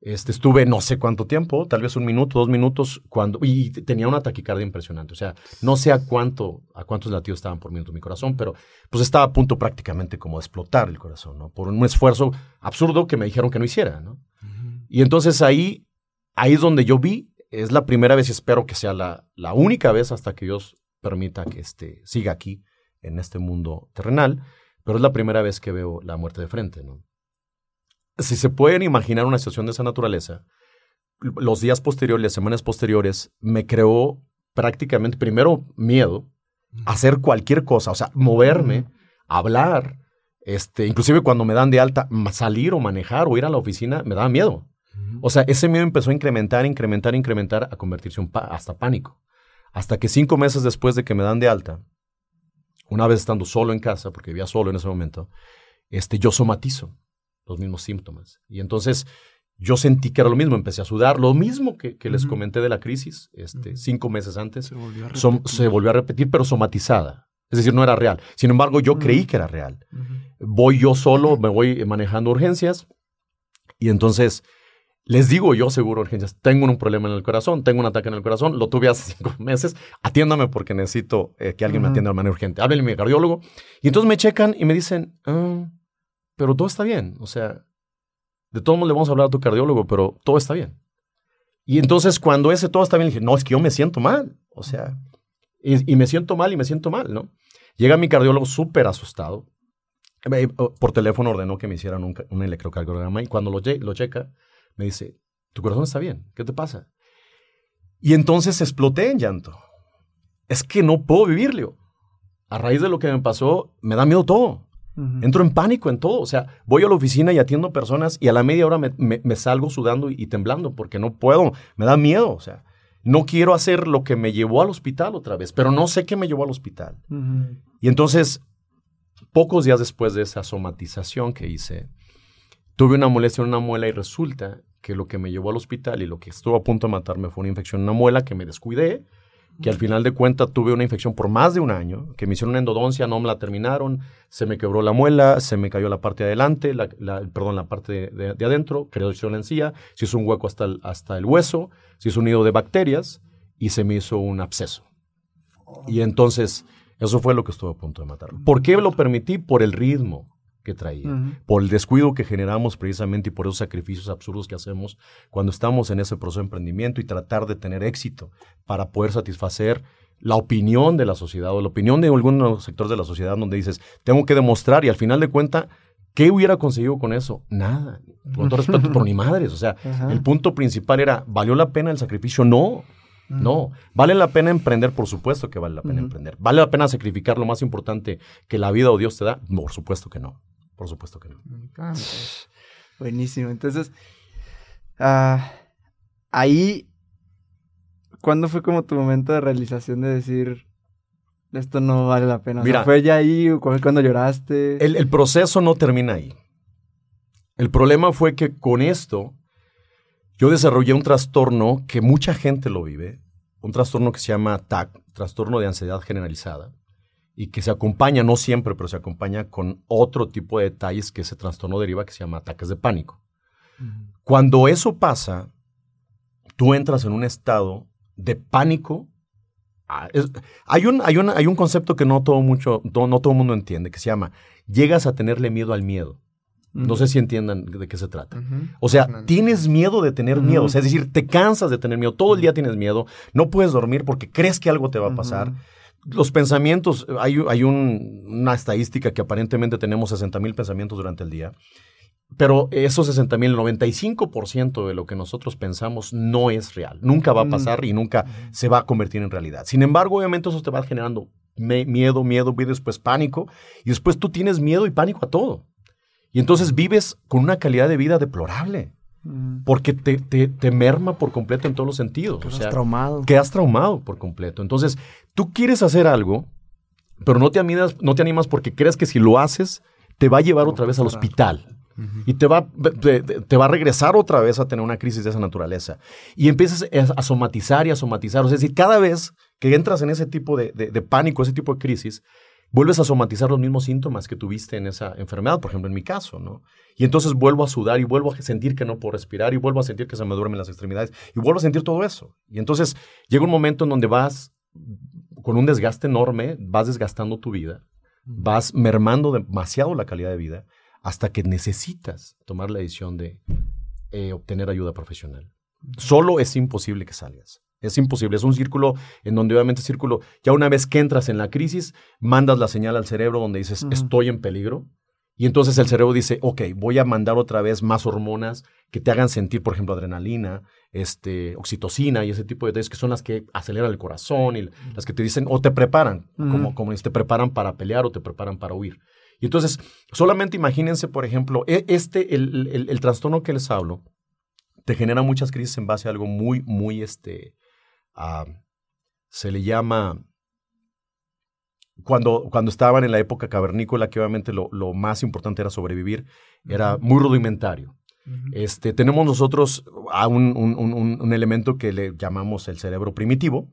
Este, estuve no sé cuánto tiempo, tal vez un minuto, dos minutos, cuando, y tenía una taquicardia impresionante. O sea, no sé a cuántos latidos estaban por minuto mi corazón, pero pues estaba a punto prácticamente como de explotar el corazón, ¿no? Por un esfuerzo absurdo que me dijeron que no hiciera, ¿no? Y entonces ahí, ahí es donde yo vi, es la primera vez y espero que sea la, la única vez hasta que Dios permita que este, siga aquí en este mundo terrenal, pero es la primera vez que veo la muerte de frente, ¿no? Si se pueden imaginar una situación de esa naturaleza, los días posteriores, las semanas posteriores, me creó prácticamente, primero, miedo, hacer cualquier cosa, o sea, moverme, hablar, este, inclusive cuando me dan de alta, salir o manejar o ir a la oficina, me daba miedo. O sea, ese miedo empezó a incrementar, incrementar, incrementar, a convertirse en hasta pánico. Hasta que cinco meses después de que me dan de alta, una vez estando solo en casa, porque vivía solo en ese momento, este, yo somatizo los mismos síntomas. Y entonces yo sentí que era lo mismo, empecé a sudar, lo mismo que, les comenté de la crisis, este, cinco meses antes, se volvió, a repetir, pero somatizada. Es decir, no era real. Sin embargo, yo creí que era real. Voy yo solo, me voy manejando urgencias y entonces les digo yo, seguro, urgencias, tengo un problema en el corazón, tengo un ataque en el corazón, lo tuve hace cinco meses, atiéndame porque necesito eh, que alguien me atienda de manera urgente. Háblenle a mi cardiólogo. Y entonces me checan y me dicen, ah, pero todo está bien. O sea, de todos modos le vamos a hablar a tu cardiólogo, pero todo está bien. Y entonces cuando ese todo está bien, dije, no, es que yo me siento mal. O sea, y, me siento mal y me siento mal, ¿no? Llega mi cardiólogo súper asustado. Por teléfono ordenó que me hicieran un, un electrocardiograma y cuando lo, lo checa, me dice, tu corazón está bien, ¿qué te pasa? Y entonces exploté en llanto. Es que no puedo vivirlo. A raíz de lo que me pasó, me da miedo todo. Entro en pánico en todo. O sea, voy a la oficina y atiendo personas y a la media hora me, salgo sudando y, temblando porque no puedo. Me da miedo. O sea, no quiero hacer lo que me llevó al hospital otra vez, pero no sé qué me llevó al hospital. Y entonces, pocos días después de esa somatización que hice, tuve una molestia en una muela y resulta que lo que me llevó al hospital y lo que estuvo a punto de matarme fue una infección en una muela que me descuidé, que al final de cuentas tuve una infección por más de un año, que me hicieron una endodoncia, no me la terminaron, se me quebró la muela, se me cayó la parte de adelante, la, perdón, la parte de, adentro, creció la encía, se hizo un hueco hasta el, hasta el hueso, se hizo un nido de bacterias y se me hizo un absceso. Y entonces, eso fue lo que estuvo a punto de matarme. ¿Por qué lo permití? Por el ritmo que traía, por el descuido que generamos precisamente y por esos sacrificios absurdos que hacemos cuando estamos en ese proceso de emprendimiento y tratar de tener éxito para poder satisfacer la opinión de la sociedad o la opinión de algún sector de la sociedad donde dices, tengo que demostrar y al final de cuenta, ¿qué hubiera conseguido con eso? Nada. Con todo respeto, por ni madres. O sea, el punto principal era, ¿valió la pena el sacrificio? No. No, vale la pena emprender, por supuesto que vale la pena emprender. ¿Vale la pena sacrificar lo más importante que la vida o Dios te da? Por supuesto que no. Por supuesto que no. Buenísimo. Entonces, ah, ahí, ¿cuándo fue como tu momento de realización de decir, esto no vale la pena? Mira, ¿Fue ya ahí o fue cuando lloraste? El, el proceso no termina ahí. El problema fue que con esto yo desarrollé un trastorno que mucha gente lo vive, un trastorno que se llama TAC, trastorno de ansiedad generalizada y que se acompaña, no siempre, pero se acompaña con otro tipo de detalles que ese trastorno deriva, que se llama ataques de pánico. Cuando eso pasa, tú entras en un estado de pánico. Ah, hay, un, hay, hay un concepto que no todo, mucho, no todo el mundo entiende, que se llama, llegas a tenerle miedo al miedo. No sé si entiendan de qué se trata. O sea, tienes miedo de tener miedo. es decir, te cansas de tener miedo. Todo el día tienes miedo. No puedes dormir porque crees que algo te va a pasar los pensamientos, hay, hay una estadística que aparentemente tenemos 60 mil pensamientos durante el día, pero esos 60 mil, el 95% de lo que nosotros pensamos no es real. Nunca va a mm. pasar y nunca se va a convertir en realidad. Sin embargo, obviamente eso te va generando miedo, miedo, y después pánico, y después tú tienes miedo y pánico a todo. Y entonces vives con una calidad de vida deplorable. Porque te, te, merma por completo en todos los sentidos. Quedas o sea, traumado. Quedas traumado por completo. Entonces, tú quieres hacer algo, pero no te, animas, no te animas porque crees que si lo haces, te va a llevar otra vez al hospital. Y te va, te, va a regresar otra vez a tener una crisis de esa naturaleza. Y empiezas a somatizar y a somatizar. O sea, es decir, cada vez que entras en ese tipo de, de pánico, ese tipo de crisis, vuelves a somatizar los mismos síntomas que tuviste en esa enfermedad, por ejemplo, en mi caso, ¿no? Y entonces vuelvo a sudar y vuelvo a sentir que no puedo respirar y vuelvo a sentir que se me duermen las extremidades y vuelvo a sentir todo eso. Y entonces llega un momento en donde vas con un desgaste enorme, vas desgastando tu vida, vas mermando demasiado la calidad de vida hasta que necesitas tomar la decisión de eh, obtener ayuda profesional. Solo es imposible que salgas. Es imposible, es un círculo en donde obviamente círculo, ya una vez que entras en la crisis, mandas la señal al cerebro donde dices, estoy en peligro. Y entonces el cerebro dice, ok, voy a mandar otra vez más hormonas que te hagan sentir, por ejemplo, adrenalina, este, oxitocina y ese tipo de cosas que son las que aceleran el corazón y las que te dicen o te preparan, como, como te preparan para pelear o te preparan para huir. Y entonces, solamente imagínense, por ejemplo, e, este, el, el, trastorno que les hablo, te genera muchas crisis en base a algo muy, muy, este, se le llama, cuando, cuando estaban en la época cavernícola, que obviamente lo, lo más importante era sobrevivir, era muy rudimentario. Este, tenemos nosotros a un, un, un, elemento que le llamamos el cerebro primitivo,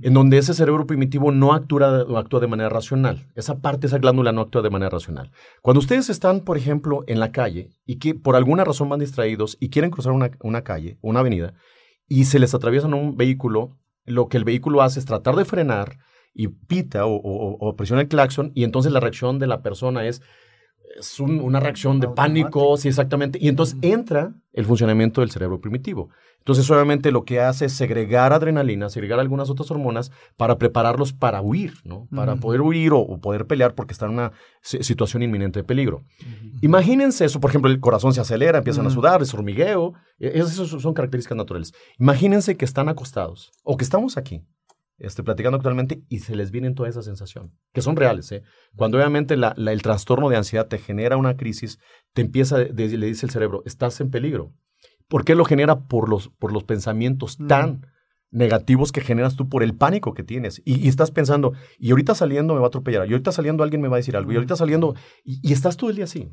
en donde ese cerebro primitivo no actúa, actúa de manera racional. Esa parte, esa glándula no actúa de manera racional. Cuando ustedes están, por ejemplo, en la calle y que por alguna razón van distraídos y quieren cruzar una, una calle, una avenida, y se les atraviesa un vehículo, lo que el vehículo hace es tratar de frenar y pita o, presiona el claxon y entonces la reacción de la persona es, es una reacción de pánico, sí, exactamente. Y entonces entra el funcionamiento del cerebro primitivo. Entonces, obviamente, lo que hace es segregar adrenalina, segregar algunas otras hormonas para prepararlos para huir, ¿no? Para poder huir o, poder pelear porque están en una situación inminente de peligro. Imagínense eso, por ejemplo, el corazón se acelera, empiezan a sudar, es hormigueo, e, esas son características naturales. Imagínense que están acostados o que estamos aquí, este, platicando actualmente y se les viene toda esa sensación, que son reales. ¿eh? Cuando obviamente el trastorno de ansiedad te genera una crisis, te empieza, le dice el cerebro, estás en peligro. ¿Por qué lo genera? Por los, por los pensamientos tan negativos que generas tú por el pánico que tienes. Y, estás pensando, y ahorita saliendo me va a atropellar, y ahorita saliendo alguien me va a decir algo, y ahorita saliendo, y, estás todo el día así.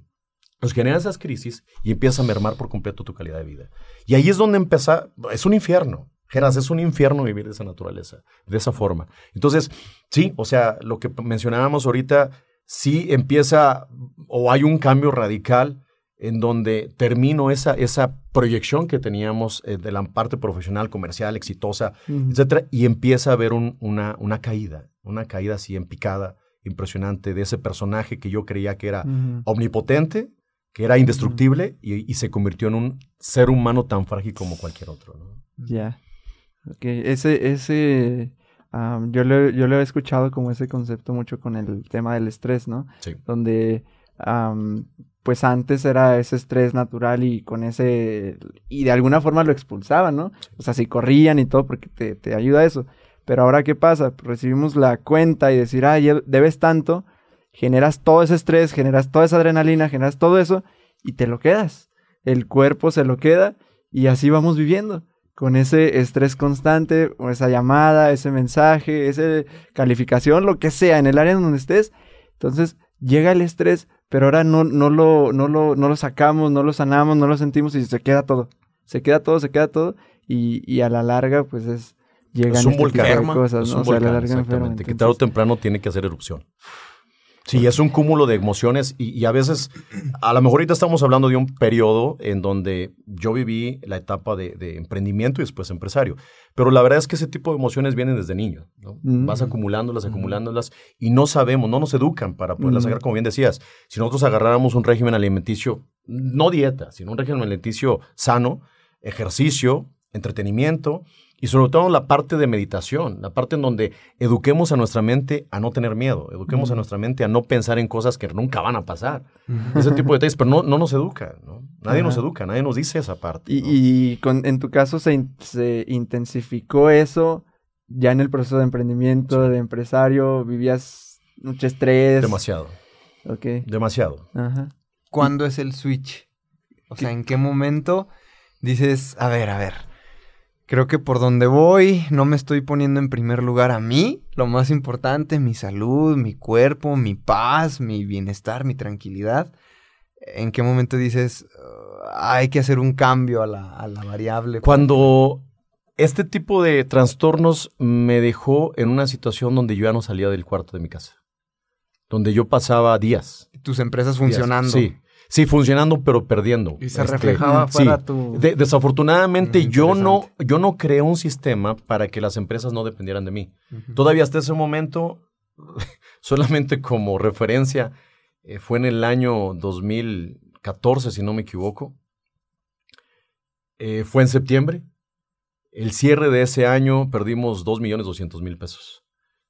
Nos genera esas crisis y empieza a mermar por completo tu calidad de vida. Y ahí es donde empieza, es un infierno. Geras, es un infierno vivir de esa naturaleza, de esa forma. Entonces, sí, o sea, lo que mencionábamos ahorita, sí empieza o hay un cambio radical en donde termino esa, esa proyección que teníamos eh, de la parte profesional, comercial, exitosa, etcétera, y empieza a haber una, una caída, una caída así en picada, impresionante, de ese personaje que yo creía que era omnipotente, que era indestructible, y, se convirtió en un ser humano tan frágil como cualquier otro. Ya. Ese, ese, yo, lo, yo lo he escuchado como ese concepto mucho con el tema del estrés, ¿no? Sí. Donde pues antes era ese estrés natural y con ese, y de alguna forma lo expulsaban, ¿no? O sea, si corrían y todo porque te, te ayuda eso. Pero ahora, ¿qué pasa? Recibimos la cuenta y decir, ah, debes tanto, generas todo ese estrés, generas toda esa adrenalina, generas todo eso y te lo quedas. El cuerpo se lo queda y así vamos viviendo. Con ese estrés constante, o esa llamada, ese mensaje, esa calificación, lo que sea, en el área donde estés. Entonces, llega el estrés, pero ahora no, no, lo, no, lo, no lo sacamos, no lo sanamos, no lo sentimos y se queda todo. Se queda todo, se queda todo y, y a la larga pues es... Llegan es un este volcán, cosas, ¿no? o larga exactamente, que tarde o temprano tiene que hacer erupción. Sí, es un cúmulo de emociones y, a veces, a lo mejor ahorita estamos hablando de un periodo en donde yo viví la etapa de, emprendimiento y después empresario. Pero la verdad es que ese tipo de emociones vienen desde niño. ¿no? Mm. Vas acumulándolas, acumulándolas y no sabemos, no nos educan para poderlas sacar, como bien decías. Si nosotros agarráramos un régimen alimenticio, no dieta, sino un régimen alimenticio sano, ejercicio, entretenimiento, y sobre todo la parte de meditación, la parte en donde eduquemos a nuestra mente a no tener miedo, eduquemos a nuestra mente a no pensar en cosas que nunca van a pasar. Ese tipo de detalles, pero no, no nos educa, ¿no? Nadie nos educa, nadie nos dice esa parte. Y, en tu caso se, intensificó eso ya en el proceso de emprendimiento, de empresario, vivías mucho estrés. Demasiado. Ok. Demasiado. Ajá. ¿Cuándo es el switch? O sea, ¿en qué momento dices, a ver, a ver, Creo que por donde voy no me estoy poniendo en primer lugar a mí, lo más importante, mi salud, mi cuerpo, mi paz, mi bienestar, mi tranquilidad. ¿En qué momento dices, hay que hacer un cambio a la, a la variable? Cuando este tipo de trastornos me dejó en una situación donde yo ya no salía del cuarto de mi casa. donde yo pasaba días. Tus empresas días. funcionando. Sí, sí, funcionando, pero perdiendo. Y se Este, reflejaba sí. fuera tu... De- desafortunadamente Mm, yo no, yo no creé un sistema para que las empresas no dependieran de mí. Todavía hasta ese momento, solamente como referencia, eh, fue en el año 2014, si no me equivoco. Eh, fue en septiembre. El cierre de ese año perdimos 2.200.000 pesos.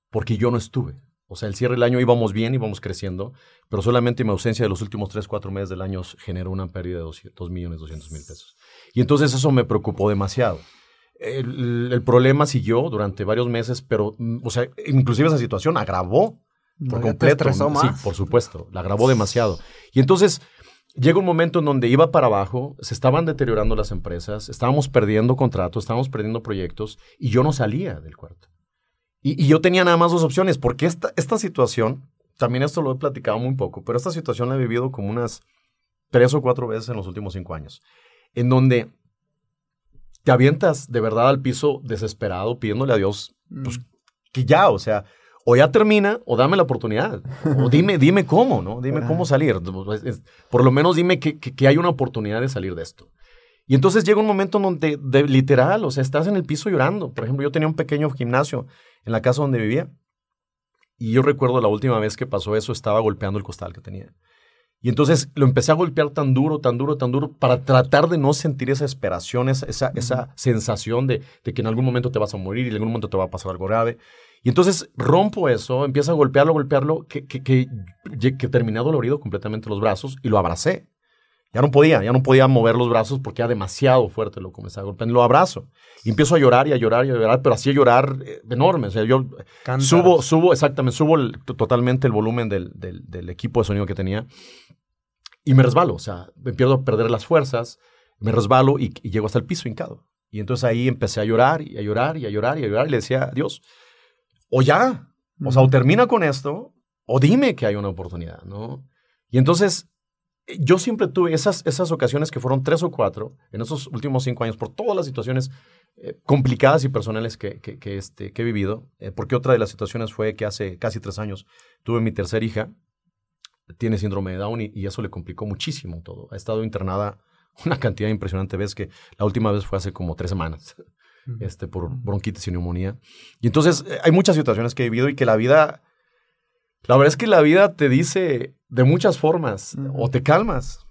Porque yo no estuve. O sea, el cierre del año íbamos bien, íbamos creciendo, pero solamente mi ausencia de los últimos 3, 4 meses del año generó una pérdida de 2.200.000 pesos. Y entonces eso me preocupó demasiado. El, el problema siguió durante varios meses, pero, mm, o sea, inclusive esa situación agravó por No, ya te completo. estresó Sí, más. por supuesto, la agravó demasiado. Y entonces llega un momento en donde iba para abajo, se estaban deteriorando las empresas, estábamos perdiendo contratos, estábamos perdiendo proyectos y yo no salía del cuarto. Y, y yo tenía nada más dos opciones, porque esta, esta situación, también esto lo he platicado muy poco, pero esta situación la he vivido como unas tres o cuatro veces en los últimos cinco años, en donde te avientas de verdad al piso desesperado, pidiéndole a Dios pues, que ya, o sea, o ya termina o dame la oportunidad. O dime, dime cómo, ¿no? Dime cómo salir. Es- es- Por lo menos dime que, que- que hay una oportunidad de salir de esto. Y entonces llega un momento en donde, de, literal, o sea, estás en el piso llorando. Por ejemplo, yo tenía un pequeño gimnasio en la casa donde vivía. Y yo recuerdo la última vez que pasó eso, estaba golpeando el costal que tenía. Y entonces lo empecé a golpear tan duro, tan duro, tan duro, para tratar de no sentir esa esperación, esa, esa, esa sensación de, de que en algún momento te vas a morir y en algún momento te va a pasar algo grave. Y entonces rompo eso, empiezo a golpearlo, golpearlo, que, que, que, que terminé dolorido completamente los brazos y lo abracé. Ya no podía, ya no podía mover los brazos porque era demasiado fuerte lo que me estaba golpeando. Lo abrazo. Y empiezo a llorar y a llorar y a llorar, pero así a llorar eh, enorme. O sea, yo Cantas. subo, subo, exactamente, subo el- totalmente el volumen del, del- del equipo de sonido que tenía y me resbalo. O sea, me empiezo a perder las fuerzas, me resbalo y, y llego hasta el piso hincado. Y entonces ahí empecé a llorar y a llorar y a llorar y a llorar y le decía, Dios, o ya, o sea, o termina con esto, o dime que hay una oportunidad, ¿no? Y entonces yo siempre tuve esas, esas ocasiones que fueron tres o cuatro en esos últimos cinco años por todas las situaciones eh, complicadas y personales que, que, que, este, que he vivido, eh, porque otra de las situaciones fue que hace casi tres años tuve mi tercera hija, tiene síndrome de Down y, y eso le complicó muchísimo todo. Ha estado internada una cantidad impresionante de veces que la última vez fue hace como tres semanas este, por bronquitis y neumonía. Y entonces eh, hay muchas situaciones que he vivido y que la vida, la verdad es que la vida te dice de muchas formas, o te calmas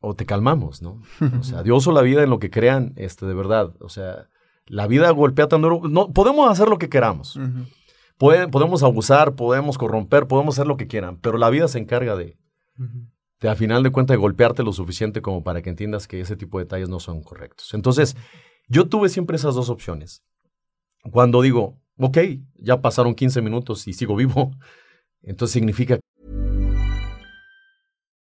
o te calmamos, ¿no? O sea, Dios o la vida en lo que crean, este, de verdad. O sea, la vida golpea tan duro. No, podemos hacer lo que queramos. Puede- podemos abusar, podemos corromper, podemos hacer lo que quieran, pero la vida se encarga de, de a final de cuentas, de golpearte lo suficiente como para que entiendas que ese tipo de detalles no son correctos. Entonces, yo tuve siempre esas dos opciones. Cuando digo, ok, ya pasaron 15 minutos y sigo vivo, entonces significa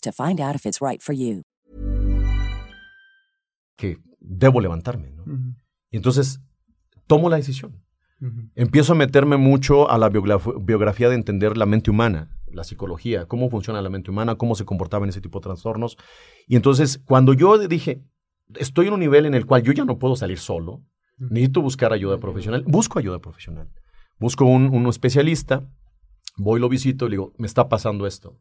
to find out if it's right for you. que debo levantarme. ¿no? Y entonces tomo la decisión. Empiezo a meterme mucho a la biograf- biografía de entender la mente humana, la psicología, cómo funciona la mente humana, cómo se comportaba en ese tipo de trastornos. Y entonces, cuando yo dije, estoy en un nivel en el cual yo ya no puedo salir solo, necesito buscar ayuda profesional, busco ayuda profesional. Busco un, un especialista, voy, lo visito y le digo, me está pasando esto.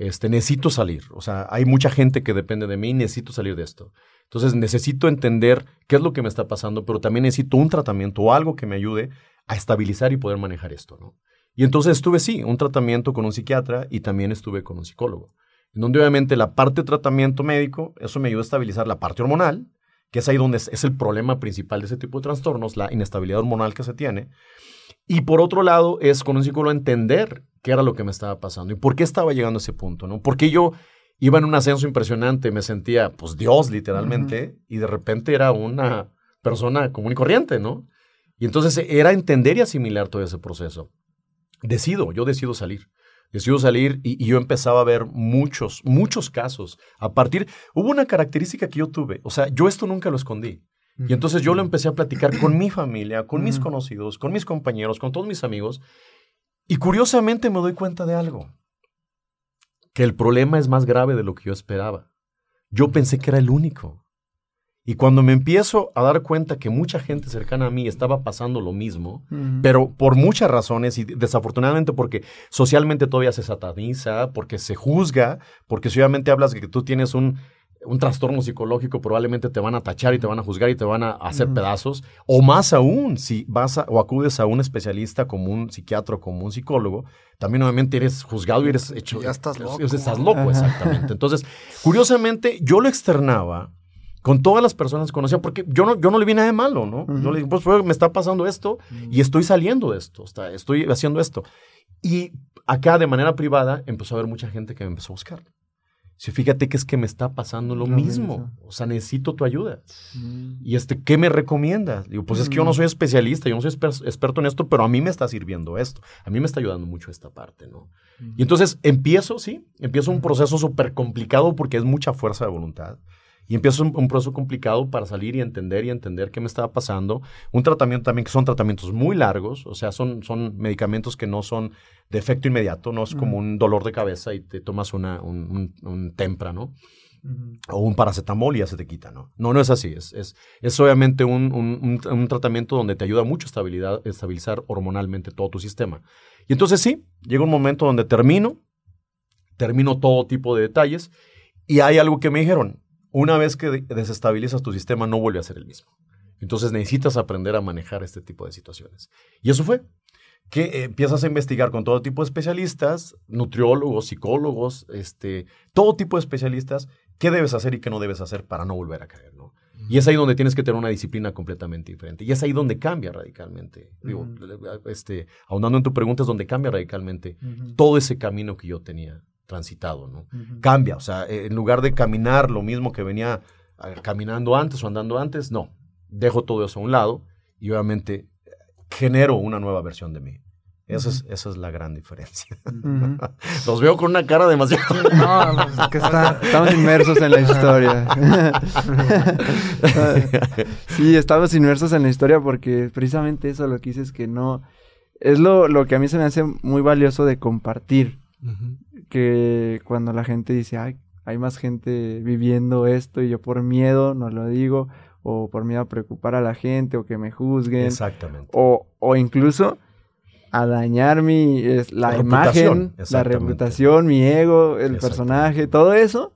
Este, necesito salir. O sea, hay mucha gente que depende de mí, necesito salir de esto. Entonces necesito entender qué es lo que me está pasando, pero también necesito un tratamiento o algo que me ayude a estabilizar y poder manejar esto, ¿no? Y entonces estuve, sí, un tratamiento con un psiquiatra y también estuve con un psicólogo. En donde obviamente la parte de tratamiento médico, eso me ayudó a estabilizar la parte hormonal, que es ahí donde es, es el problema principal de ese tipo de trastornos, la inestabilidad hormonal que se tiene. Y por otro lado, es con un psicólogo entender qué era lo que me estaba pasando y por qué estaba llegando a ese punto, ¿no? Porque yo iba en un ascenso impresionante, me sentía, pues, Dios, literalmente, y de repente era una persona común y corriente, ¿no? Y entonces era entender y asimilar todo ese proceso. Decido, yo decido salir. Decido salir y, y yo empezaba a ver muchos, muchos casos. A partir, hubo una característica que yo tuve, o sea, yo esto nunca lo escondí. Y entonces yo lo empecé a platicar con mi familia, con mis conocidos, con mis compañeros, con todos mis amigos. Y curiosamente me doy cuenta de algo, que el problema es más grave de lo que yo esperaba. Yo pensé que era el único. Y cuando me empiezo a dar cuenta que mucha gente cercana a mí estaba pasando lo mismo, pero por muchas razones y desafortunadamente porque socialmente todavía se sataniza, porque se juzga, porque si obviamente hablas de que tú tienes un, un trastorno psicológico, probablemente te van a tachar y te van a juzgar y te van a hacer pedazos. O más aún, si vas a, o acudes a un especialista como un psiquiatra como un psicólogo, también obviamente eres juzgado y eres hecho... Ya estás loco. Estás loco, exactamente. Entonces, curiosamente, yo lo externaba con todas las personas que conocía, porque yo no, yo no le vi nada de malo, ¿no? Yo le dije, pues me está pasando esto y estoy saliendo de esto, está- estoy haciendo esto. Y acá de manera privada empezó a haber mucha gente que me empezó a buscar. Sí, fíjate que es que me está pasando lo, Lo mismo. mismo. O sea, necesito tu ayuda. Y este, ¿qué me recomiendas? Digo, pues es que yo no soy especialista, yo no soy esper- experto en esto, pero a mí me está sirviendo esto. A mí me está ayudando mucho esta parte, ¿no? Y entonces empiezo, sí, empiezo un proceso súper complicado porque es mucha fuerza de voluntad. Y empiezo un, un proceso complicado para salir y entender y entender qué me estaba pasando. Un tratamiento también que son tratamientos muy largos, o sea, son, son medicamentos que no son de efecto inmediato, no es como un dolor de cabeza y te tomas una, un, un, un tempra, ¿no? O un paracetamol y ya se te quita, ¿no? No, no es así. Es, es, es obviamente un, un- un- un tratamiento donde te ayuda mucho a estabilidad, estabilizar hormonalmente todo tu sistema. Y entonces sí, llega un momento donde termino, termino todo tipo de detalles y hay algo que me dijeron, una vez que de- desestabilizas tu sistema no vuelve a ser el mismo. Entonces necesitas aprender a manejar este tipo de situaciones. Y eso fue que eh, empiezas a investigar con todo tipo de especialistas, nutriólogos, psicólogos, este, todo tipo de especialistas, qué debes hacer y qué no debes hacer para no volver a caer, ¿no? Y es ahí donde tienes que tener una disciplina completamente diferente. Y es ahí donde cambia radicalmente. Digo, este, ahondando en tu pregunta, es donde cambia radicalmente todo ese camino que yo tenía transitado, ¿no? Cambia, o sea, eh, en lugar de caminar lo mismo que venía eh, caminando antes o andando antes, no. Dejo todo eso a un lado y obviamente eh, genero una nueva versión de mí. Esa, es, esa es la gran diferencia. Los veo con una cara demasiado... No, no, es que está... Estamos inmersos en la historia. sí, estamos inmersos en la historia porque precisamente eso lo que dices que no... Es lo, lo que a mí se me hace muy valioso de compartir. Que cuando la gente dice, ay, hay más gente viviendo esto y yo por miedo no lo digo, o por miedo a preocupar a la gente, o que me juzguen, Exactamente. o, o incluso a dañar mi es, la, imagen, la reputación, mi ego, el personaje, todo eso.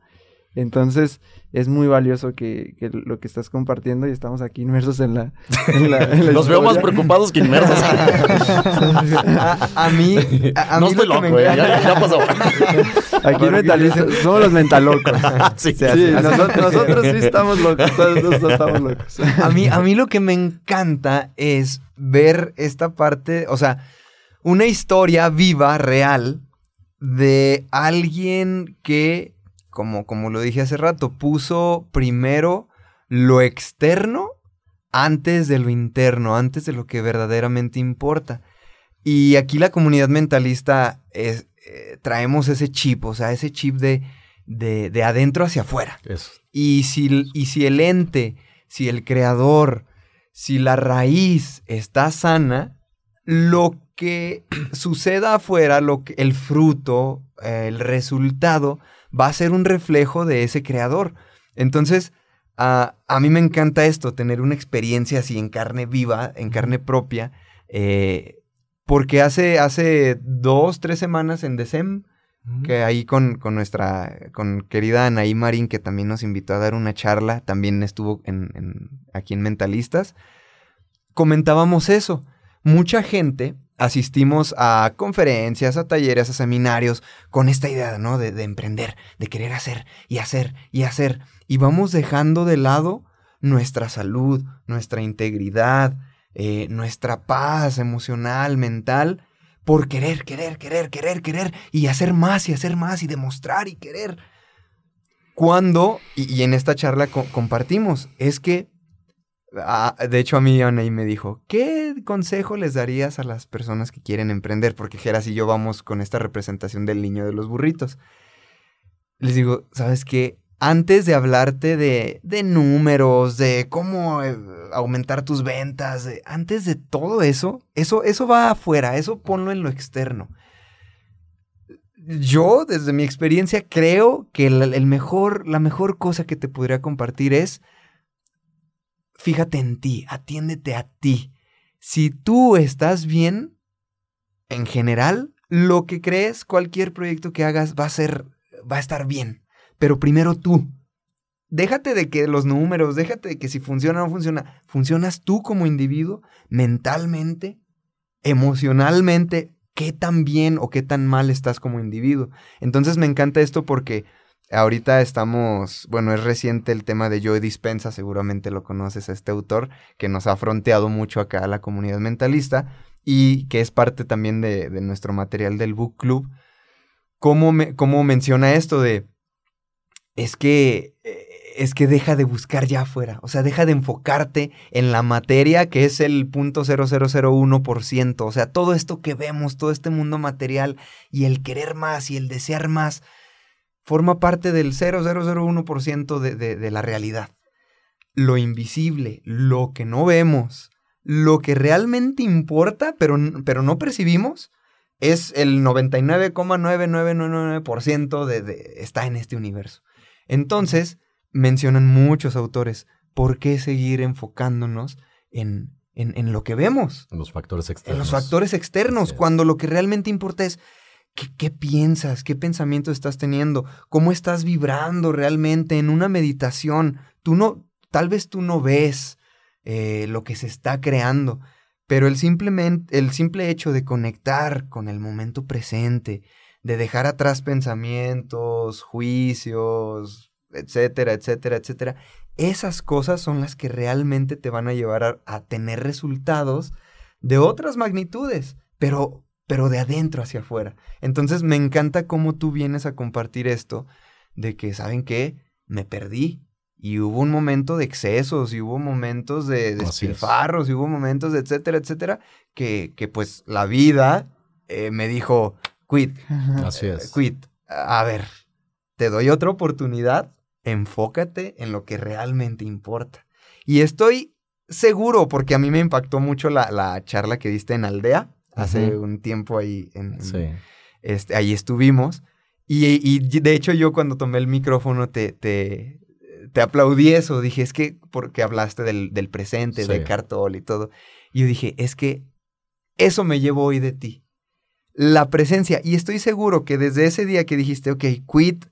Entonces es muy valioso que, que lo que estás compartiendo y estamos aquí inmersos en la, en la- en la Los veo más preocupados que inmersos. A, a mí, a, a no mí estoy lo loco, me eh, ya, ya pasó. Aquí mentalistas, somos los mentalocos. sí, Sí, es. nosotros, nosotros sí estamos locos, todos nosotros estamos locos. a mí, a mí lo que me encanta es ver esta parte, o sea, una historia viva, real, de alguien que, como, como lo dije hace rato, puso primero lo externo antes de lo interno, antes de lo que verdaderamente importa. Y aquí la comunidad mentalista es, eh, traemos ese chip, o sea, ese chip de, de, de adentro hacia afuera. Eso. Y si, y si el ente, si el creador, si la raíz está sana, lo que suceda afuera, lo que, el fruto, eh, el resultado, va a ser un reflejo de ese creador. Entonces, a- a mí me encanta esto, tener una experiencia así en carne viva, en carne propia, eh, porque hace, hace dos, tres semanas en Decem, que ahí con, con nuestra, con querida Anaí Marín, que también nos invitó a dar una charla, también estuvo en, en- aquí en Mentalistas, comentábamos eso. Mucha gente asistimos a conferencias, a talleres, a seminarios, con esta idea, ¿no? De, de, emprender, de querer hacer y hacer y hacer. Y vamos dejando de lado nuestra salud, nuestra integridad, eh, nuestra paz emocional, mental, por querer, querer, querer, querer, querer, y hacer más y hacer más y demostrar y querer. Cuando, y, en esta charla compartimos, es que Ah, de hecho, a mí Anaí me dijo, ¿qué consejo les darías a las personas que quieren emprender? Porque Geras y yo vamos con esta representación del niño de los burritos. Les digo, ¿sabes qué? Antes de hablarte de, de números, de cómo eh, aumentar tus ventas, antes de todo eso, eso, eso va afuera, eso ponlo en lo externo. Yo, desde mi experiencia, creo que el mejor, la mejor cosa que te podría compartir es fíjate en ti, atiéndete a ti. Si tú estás bien, en general, lo que crees, cualquier proyecto que hagas va a ser, va a estar bien. Pero primero tú. Déjate de que los números, déjate de que si funciona o no funciona. Funcionas tú como individuo, mentalmente, emocionalmente, qué tan bien o qué tan mal estás como individuo. Entonces me encanta esto porque Ahorita estamos, bueno, es reciente el tema de Joe Dispensa, seguramente lo conoces a este autor, que nos ha fronteado mucho acá a la comunidad mentalista y que es parte también de, nuestro material del Book Club. ¿Cómo, me, ¿Cómo, menciona esto de, es que, eh, es que deja de buscar ya afuera, o sea, deja de enfocarte en la materia que es el punto 0001%, o sea, todo esto que vemos, todo este mundo material y el querer más y el desear más, forma parte del 0,001% de, de, de la realidad. Lo invisible, lo que no vemos, lo que realmente importa, pero, pero no percibimos, es el 99,9999% de, de, está en este universo. Entonces, mencionan muchos autores, ¿por qué seguir enfocándonos en, en, en lo que vemos? En los factores externos. En los factores externos, cuando lo que realmente importa es ¿Qué, piensas? ¿Qué pensamiento estás teniendo? ¿Cómo estás vibrando realmente en una meditación? Tú no, tal vez tú no ves eh, lo que se está creando, pero el, simplemente, el simple hecho de conectar con el momento presente, de dejar atrás pensamientos, juicios, etcétera, etcétera, etcétera, esas cosas son las que realmente te van a llevar a tener resultados de otras magnitudes, pero pero de adentro hacia afuera. Entonces me encanta cómo tú vienes a compartir esto de que, ¿saben qué? Me perdí. Y hubo un momento de excesos, y hubo momentos de despilfarros, y hubo momentos de etcétera, etcétera, que, que pues la vida eh, me dijo, quit. Así es. quit. A ver, te doy otra oportunidad, enfócate en lo que realmente importa. Y estoy seguro, porque a mí me impactó mucho la, la charla que diste en Aldea, hace un tiempo ahí. En, este, ahí estuvimos. Y, de hecho yo cuando tomé el micrófono te, te, te aplaudí eso. Dije, es que porque hablaste del, del presente, de Cartol y todo. Y yo dije, es que eso me llevo hoy de ti. La presencia. Y estoy seguro que desde ese día que dijiste, ok, quit,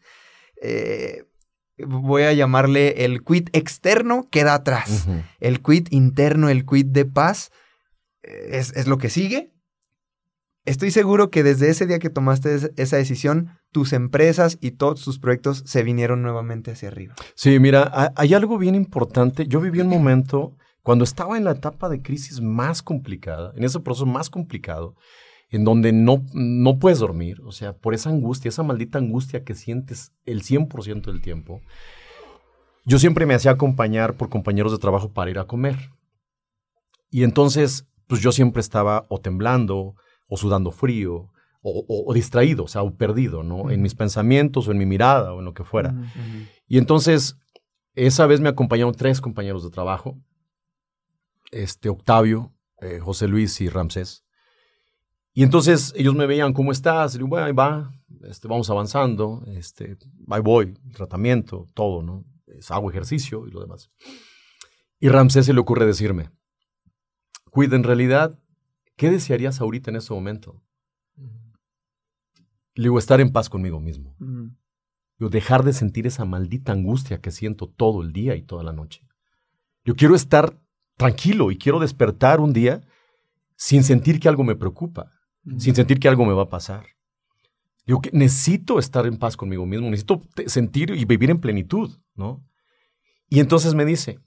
eh, voy a llamarle el quit externo, queda atrás. El quit interno, el quit de paz, eh, es, es, lo que sigue. Estoy seguro que desde ese día que tomaste esa decisión, tus empresas y todos tus proyectos se vinieron nuevamente hacia arriba. Sí, mira, hay algo bien importante. Yo viví un momento cuando estaba en la etapa de crisis más complicada, en ese proceso más complicado, en donde no, no puedes dormir, o sea, por esa angustia, esa maldita angustia que sientes el 100% del tiempo. Yo siempre me hacía acompañar por compañeros de trabajo para ir a comer. Y entonces, pues yo siempre estaba o temblando, o sudando frío, o, distraído, o sea, o perdido, ¿no? En mis pensamientos o en mi mirada o en lo que fuera. Y entonces, esa vez me acompañaron tres compañeros de trabajo, este, Octavio, eh, José Luis y Ramsés. Y entonces ellos me veían, ¿cómo estás? Y digo, bueno, ahí va, este, vamos avanzando, este, ahí voy, tratamiento, todo, ¿no? hago ejercicio y lo demás. Y Ramsés se le ocurre decirme, cuida, en realidad ¿Qué desearías ahorita en ese momento? Le digo, estar en paz conmigo mismo. Yo dejar de sentir esa maldita angustia que siento todo el día y toda la noche. Yo quiero estar tranquilo y quiero despertar un día sin sentir que algo me preocupa, sin sentir que algo me va a pasar. Que necesito estar en paz conmigo mismo, necesito sentir y vivir en plenitud, ¿no? Y entonces me dice,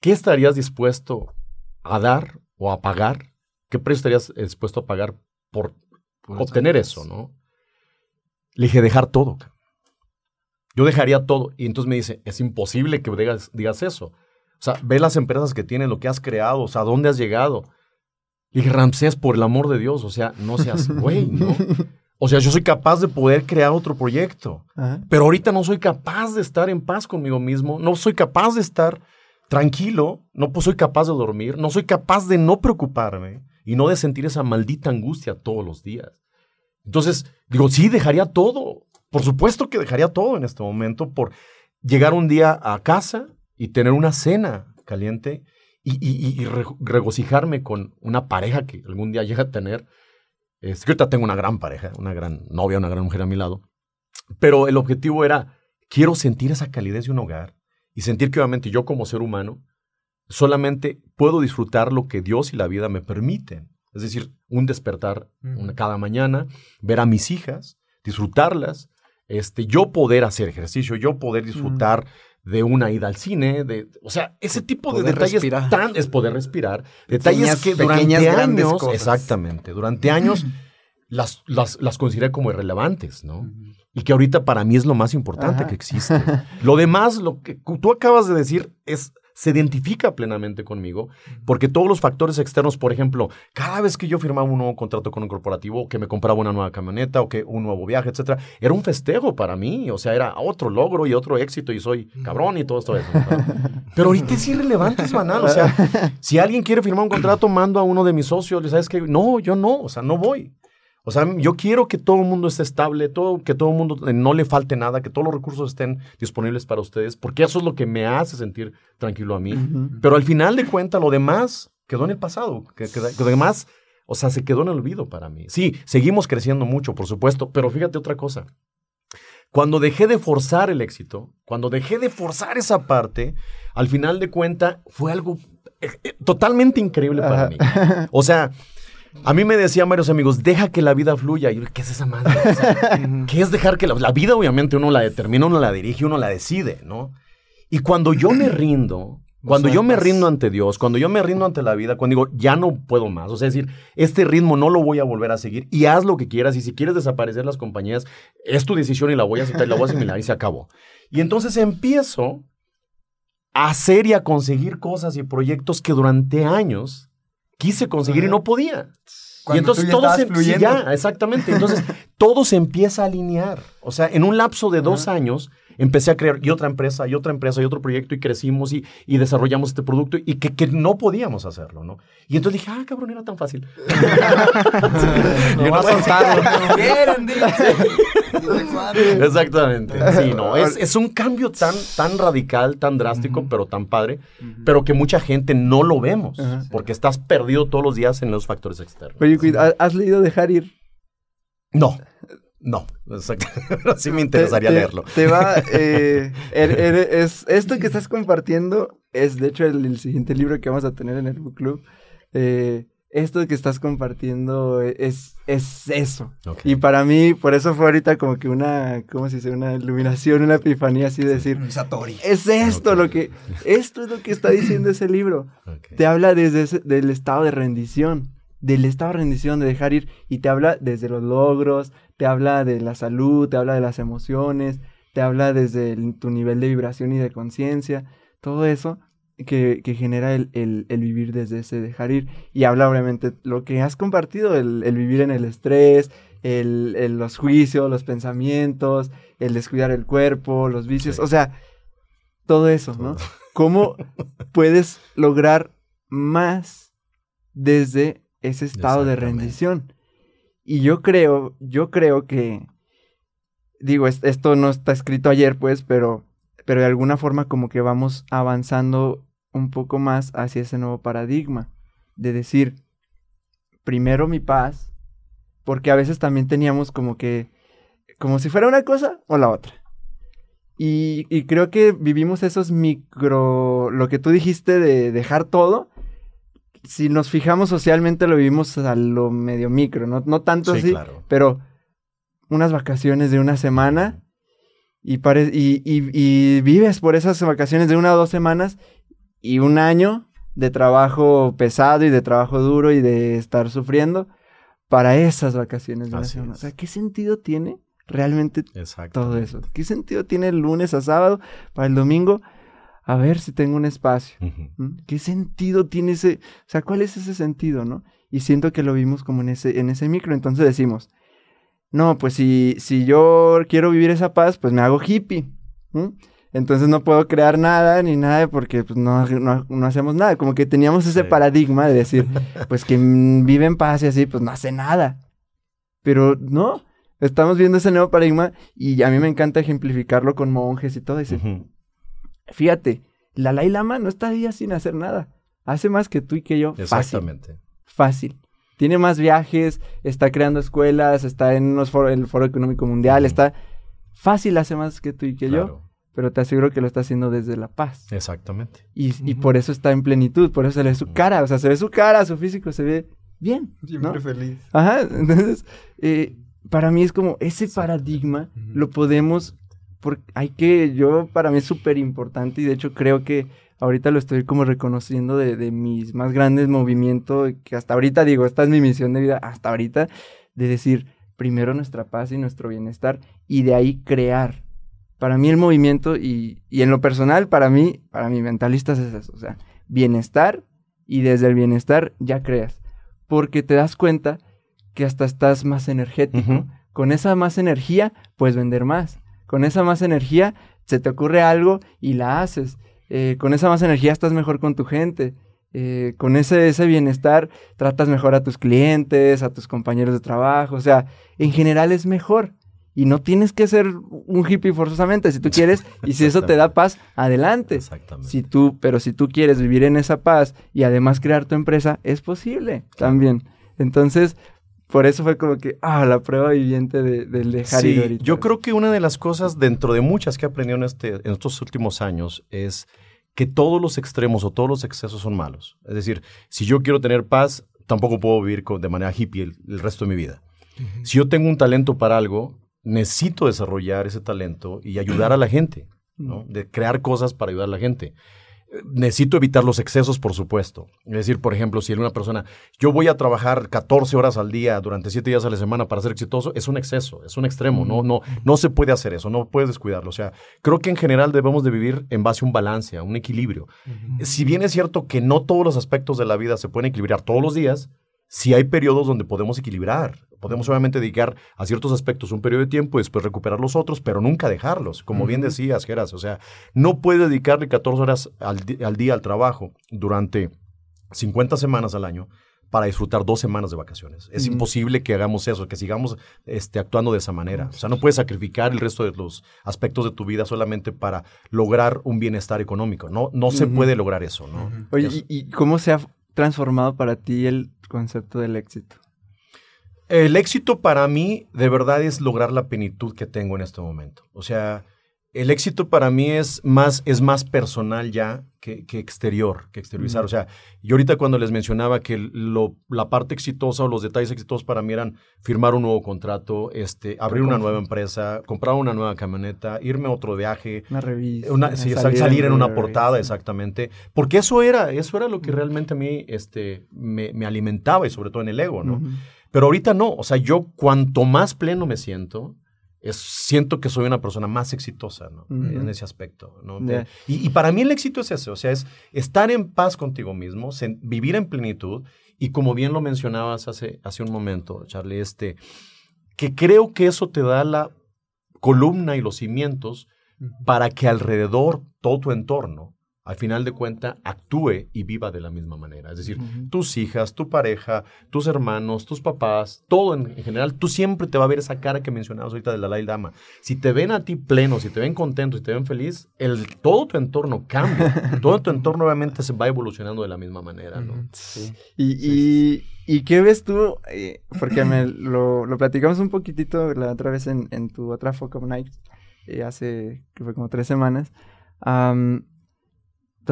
¿qué estarías dispuesto a dar o a pagar? ¿Qué precio estarías dispuesto a pagar por obtener eso, no? Le dije, dejar todo. Yo dejaría todo. Y entonces me dice, es imposible que digas, digas eso. O sea, ve las empresas que tienes, lo que has creado, o sea, dónde has llegado. Le dije, Ramsés, por el amor de Dios, o sea, no seas güey, ¿no? O sea, yo soy capaz de poder crear otro proyecto. Ajá. Pero ahorita no soy capaz de estar en paz conmigo mismo, no soy capaz de estar tranquilo, no pues, soy capaz de dormir, no soy capaz de no preocuparme y no de sentir esa maldita angustia todos los días. Entonces, digo, sí, dejaría todo. Por supuesto que dejaría todo en este momento por llegar un día a casa y tener una cena caliente y, y- y- y re- regocijarme con una pareja que algún día llegue a tener. Es que ahorita tengo una gran pareja, una gran novia, una gran mujer a mi lado. Pero el objetivo era, quiero sentir esa calidez de un hogar y sentir que obviamente yo como ser humano solamente puedo disfrutar lo que Dios y la vida me permiten. Es decir, un despertar una- cada mañana, ver a mis hijas, disfrutarlas, este, yo poder hacer ejercicio, yo poder disfrutar de una ida al cine, de, o sea, ese tipo de detalles respirar. tan es poder respirar, detalles Pequeñas- que durante años, cosas. exactamente, durante años las, las, las consideré como irrelevantes, ¿no? Y que ahorita para mí es lo más importante Ajá. que existe. Lo demás, lo que tú acabas de decir, es se identifica plenamente conmigo, porque todos los factores externos, por ejemplo, cada vez que yo firmaba un nuevo contrato con un corporativo, que me compraba una nueva camioneta, o que un nuevo viaje, etcétera, era un festejo para mí, o sea, era otro logro y otro éxito, y soy cabrón y todo esto eso. Pero ahorita es irrelevante, es banal, o sea, si alguien quiere firmar un contrato, mando a uno de mis socios, ¿sabes qué? No, yo no, o sea, no voy. O sea, yo quiero que todo el mundo esté estable, todo, que todo el mundo eh, no le falte nada, que todos los recursos estén disponibles para ustedes, porque eso es lo que me hace sentir tranquilo a mí. Pero al final de cuentas, lo demás quedó en el pasado, que, que- que lo demás, o sea, se quedó en el olvido para mí. Sí, seguimos creciendo mucho, por supuesto, pero fíjate otra cosa. Cuando dejé de forzar el éxito, cuando dejé de forzar esa parte, al final de cuentas fue algo eh, eh, totalmente increíble para mí. O sea, a mí me decían varios amigos, deja que la vida fluya. Y yo, ¿qué es esa madre? O sea, ¿Qué es dejar que la, la vida, obviamente, uno la determina, uno la dirige, uno la decide, ¿no? Y cuando yo me rindo, cuando yo me rindo ante Dios, cuando yo me rindo ante la vida, cuando digo, ya no puedo más, o sea, es decir, este ritmo no lo voy a volver a seguir y haz lo que quieras y si quieres desaparecer las compañías, es tu decisión y la voy a aceptar y la voy a asimilar y se acabó. Y entonces empiezo a hacer y a conseguir cosas y proyectos que durante años quise conseguir y no podía. y entonces tú ya todo se, sí, ya, exactamente. Entonces todo se empieza a alinear. O sea, en un lapso de dos años empecé a crear y otra empresa, y otra empresa, y otro proyecto, y crecimos y, y desarrollamos este producto, y que, que no podíamos hacerlo, ¿no? Y entonces dije, ah, cabrón, era tan fácil. No vas a soltarlo. ¿Quieren, Exactamente. Sí, no. Es, es un cambio tan, tan radical, tan drástico, pero tan padre, pero que mucha gente no lo vemos, porque estás perdido todos los días en los factores externos. Oye, ¿has- ¿has leído Dejar ir? No, no, exacto. Sí me interesaría Te- te- leerlo. Te va, eh, er- er- es, esto que estás compartiendo es de hecho el, el siguiente libro que vamos a tener en el book club. Eh, esto que estás compartiendo es, es eso. Y para mí, por eso fue ahorita como que una, ¿cómo se dice? Una iluminación, una epifanía así de decir, Satori. es esto lo que, esto es lo que está diciendo ese libro. Te habla desde ese- del estado de rendición, del estado de rendición, de dejar ir, y te habla desde los logros, te habla de la salud, te habla de las emociones, te habla desde el- tu nivel de vibración y de conciencia, todo eso que, que genera el, el- el vivir desde ese dejar ir. Y habla obviamente lo que has compartido, el, el vivir en el estrés, el, el- los juicios, los pensamientos, el descuidar el cuerpo, los vicios, Sí. o sea, todo eso, ¿no? ¿Cómo puedes lograr más desde ese estado de rendición? Y yo creo, yo creo que, digo, es- esto no está escrito ayer, pues, pero, pero de alguna forma como que vamos avanzando un poco más hacia ese nuevo paradigma de decir, primero mi paz, porque a veces también teníamos como que, como si fuera una cosa o la otra. Y, y creo que vivimos esos micro, lo que tú dijiste de dejar todo, si nos fijamos socialmente lo vivimos a lo medio micro, no, no tanto Sí, así, claro. pero unas vacaciones de una semana y, y, y- y vives por esas vacaciones de una o dos semanas y un año de trabajo pesado y de trabajo duro y de estar sufriendo para esas vacaciones de una Así semana. es. O sea, ¿qué sentido tiene realmente todo eso? ¿Qué sentido tiene el lunes a sábado para el domingo? A ver si tengo un espacio. Ujú. ¿Mm? ¿Qué sentido tiene ese? O sea, ¿cuál es ese sentido, no? Y siento que lo vimos como en ese, en ese micro. Entonces decimos, no, pues si, si yo quiero vivir esa paz, pues me hago hippie. ¿m? Entonces no puedo crear nada ni nada porque pues, no, no, no hacemos nada. Como que teníamos ese Sí. paradigma de decir, pues quien vive en paz y así, pues no hace nada. Pero no, estamos viendo ese nuevo paradigma y a mí me encanta ejemplificarlo con monjes y todo. Dice, Ujú. Fíjate, el Dalai Lama no está ahí sin hacer nada. Hace más que tú y que yo. Fácil. Exactamente. Fácil. Tiene más viajes, está creando escuelas, está en unos foro- el Foro Económico Mundial, está fácil, hace más que tú y que yo, Claro. Pero te aseguro que lo está haciendo desde la paz. Exactamente. Y, y por eso está en plenitud, por eso se le ve su cara, o sea, se ve su cara, su físico, se ve bien. ¿no? feliz. Ajá, entonces, eh, para mí es como ese paradigma lo podemos, por, hay que, yo, para mí es súper importante y de hecho creo que ahorita lo estoy como reconociendo de, de mis más grandes movimientos, que hasta ahorita digo, esta es mi misión de vida, hasta ahorita, de decir, primero nuestra paz y nuestro bienestar y de ahí crear. Para mí el movimiento y, y en lo personal, para mí, para mí mentalistas es eso, o sea, bienestar y desde el bienestar ya creas, porque te das cuenta que hasta estás más energético. Con esa más energía puedes vender más. Con esa más energía se te ocurre algo y la haces. Eh, con esa más energía estás mejor con tu gente. Eh, con ese, ese bienestar tratas mejor a tus clientes, a tus compañeros de trabajo. O sea, en general es mejor. Y no tienes que ser un hippie forzosamente si tú quieres. Y si eso te da paz, adelante. Exactamente. Si tú, pero si tú quieres vivir en esa paz y además crear tu empresa, es posible también. Entonces, por eso fue como que, ah, la prueba viviente de, del dejar ir Sí, ahorita. yo creo que una de las cosas dentro de muchas que he aprendido en, este, en estos últimos años es que todos los extremos o todos los excesos son malos. Es decir, si yo quiero tener paz, tampoco puedo vivir con- de manera hippie el, el resto de mi vida. Si yo tengo un talento para algo, necesito desarrollar ese talento y ayudar a la gente, ¿no? De crear cosas para ayudar a la gente. Necesito evitar los excesos, por supuesto. Es decir, por ejemplo, si una persona, yo voy a trabajar 14 horas al día durante 7 días a la semana para ser exitoso, es un exceso, es un extremo, no, no, no se puede hacer eso, no puedes descuidarlo. O sea, creo que en general debemos de vivir en base a un balance, a un equilibrio. Si bien es cierto que no todos los aspectos de la vida se pueden equilibrar todos los días, sí hay periodos donde podemos equilibrar. Podemos obviamente dedicar a ciertos aspectos un periodo de tiempo y después recuperar los otros, pero nunca dejarlos. Como bien decías, Geras, o sea, no puedes dedicarle 14 horas al, al día al trabajo durante 50 semanas al año para disfrutar dos semanas de vacaciones. Es imposible que hagamos eso, que sigamos este, actuando de esa manera. O sea, no puedes sacrificar el resto de los aspectos de tu vida solamente para lograr un bienestar económico. No, no se puede lograr eso, ¿no? Oye, ¿y, y cómo se ha transformado para ti el concepto del éxito? El éxito para mí de verdad es lograr la plenitud que tengo en este momento. O sea, el éxito para mí es más, es más personal ya que, que exterior, que exteriorizar. Mm. O sea, yo ahorita cuando les mencionaba que lo- la parte exitosa o los detalles exitosos para mí eran firmar un nuevo contrato, este, abrir una nueva empresa, comprar una nueva camioneta, irme a otro viaje, Una revista. una- sí, sal- salir, en una portada, exactamente. Porque eso era, eso era lo que realmente a mí este, me, me alimentaba y sobre todo en el ego, ¿no? Pero ahorita no, o sea, yo cuanto más pleno me siento, es, siento que soy una persona más exitosa, ¿no? En ese aspecto, ¿no? Y, y para mí el éxito es eso, o sea, es estar en paz contigo mismo, sen- vivir en plenitud y como bien lo mencionabas hace, hace un momento, Charlie, este, que creo que eso te da la columna y los cimientos para que alrededor todo tu entorno, al final de cuentas, actúe y viva de la misma manera. Es decir, tus hijas, tu pareja, tus hermanos, tus papás, todo en, en general, tú siempre te va a ver esa cara que mencionabas ahorita de la Dalai Lama. Si te ven a ti pleno, si te ven contento, si te ven feliz, el, todo tu entorno cambia. todo tu entorno obviamente se va evolucionando de la misma manera, ¿no? Sí. Y, y, ¿y qué ves tú? Eh, porque me lo, lo platicamos un poquitito la otra vez en, en tu otra Focus Night, eh, hace, que fue como tres semanas, am,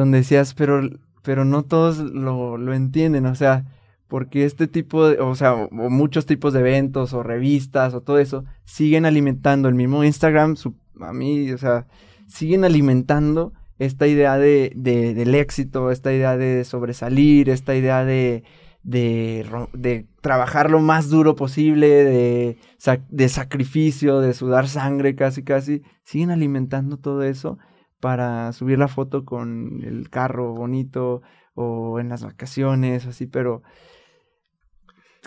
donde decías, pero pero no todos lo, lo entienden, o sea, porque este tipo de, o sea, o, muchos tipos de eventos o revistas o todo eso, siguen alimentando el mismo Instagram, su, a mí, o sea, siguen alimentando esta idea de, de- del éxito, esta idea de sobresalir, esta idea de, de, de trabajar lo más duro posible, de, de sacrificio, de sudar sangre casi casi, siguen alimentando todo eso para subir la foto con el carro bonito o en las vacaciones, así, pero...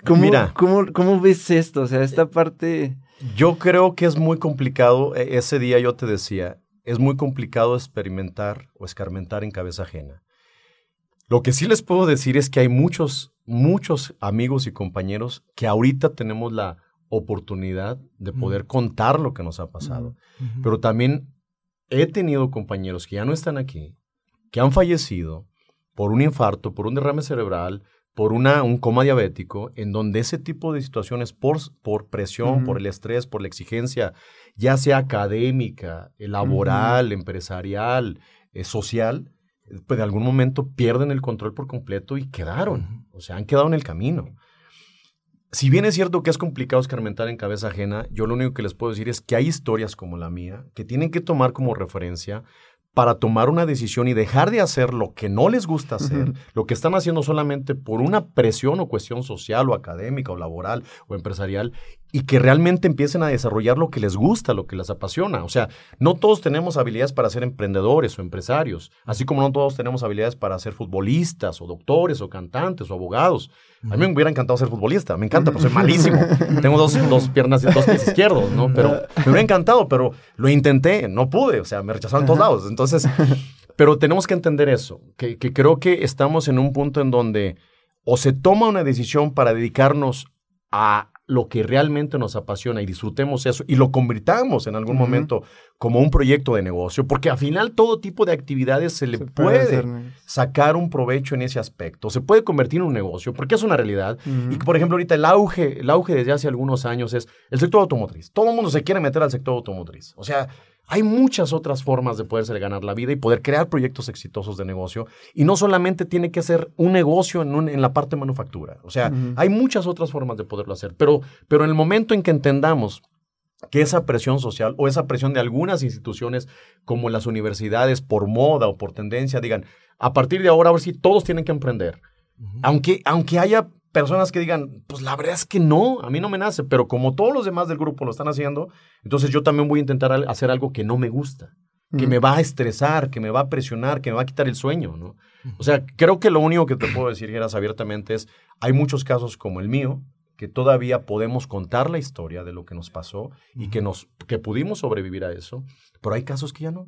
¿Cómo, Mira. ¿cómo, cómo ves esto? O sea, esta parte... Yo creo que es muy complicado, e- ese día yo te decía, es muy complicado experimentar o escarmentar en cabeza ajena. Lo que sí les puedo decir es que hay muchos, muchos amigos y compañeros que ahorita tenemos la oportunidad de poder contar lo que nos ha pasado. Pero también he tenido compañeros que ya no están aquí, que han fallecido por un infarto, por un derrame cerebral, por una, un coma diabético, en donde ese tipo de situaciones, por, por presión, por el estrés, por la exigencia, ya sea académica, eh, laboral, empresarial, eh, social, pues de algún momento pierden el control por completo y quedaron, o sea, han quedado en el camino. Si bien es cierto que es complicado escarmentar en cabeza ajena, yo lo único que les puedo decir es que hay historias como la mía que tienen que tomar como referencia para tomar una decisión y dejar de hacer lo que no les gusta hacer, lo que están haciendo solamente por una presión o cuestión social o académica o laboral o empresarial y que realmente empiecen a desarrollar lo que les gusta, lo que les apasiona. O sea, no todos tenemos habilidades para ser emprendedores o empresarios, así como no todos tenemos habilidades para ser futbolistas o doctores o cantantes o abogados. A mí me hubiera encantado ser futbolista, me encanta, pero soy malísimo. Tengo dos, dos piernas y dos pies izquierdos, ¿no? Pero me hubiera encantado, pero lo intenté, no pude, o sea, me rechazaron en todos lados. Entonces, pero tenemos que entender eso, que, que creo que estamos en un punto en donde o se toma una decisión para dedicarnos a lo que realmente nos apasiona y disfrutemos eso y lo convirtamos en algún momento como un proyecto de negocio, porque al final todo tipo de actividades se le se puede, sacar un provecho en ese aspecto, se puede convertir en un negocio, porque es una realidad. Y por ejemplo, ahorita el auge, el auge desde hace algunos años es el sector automotriz. Todo el mundo se quiere meter al sector automotriz. O sea, hay muchas otras formas de poderse ganar la vida y poder crear proyectos exitosos de negocio. Y no solamente tiene que ser un negocio en, un- en la parte de manufactura. O sea, hay muchas otras formas de poderlo hacer. Pero, pero en el momento en que entendamos que esa presión social o esa presión de algunas instituciones como las universidades por moda o por tendencia digan, a partir de ahora, a ver si todos tienen que emprender. Aunque, aunque haya personas que digan, pues la verdad es que no, a mí no me nace, pero como todos los demás del grupo lo están haciendo, entonces yo también voy a intentar hacer algo que no me gusta, que me va a estresar, que me va a presionar, que me va a quitar el sueño, ¿no? O sea, creo que lo único que te puedo decir, Geras, abiertamente es, hay muchos casos como el mío, que todavía podemos contar la historia de lo que nos pasó y que, nos, que pudimos sobrevivir a eso, pero hay casos que ya no.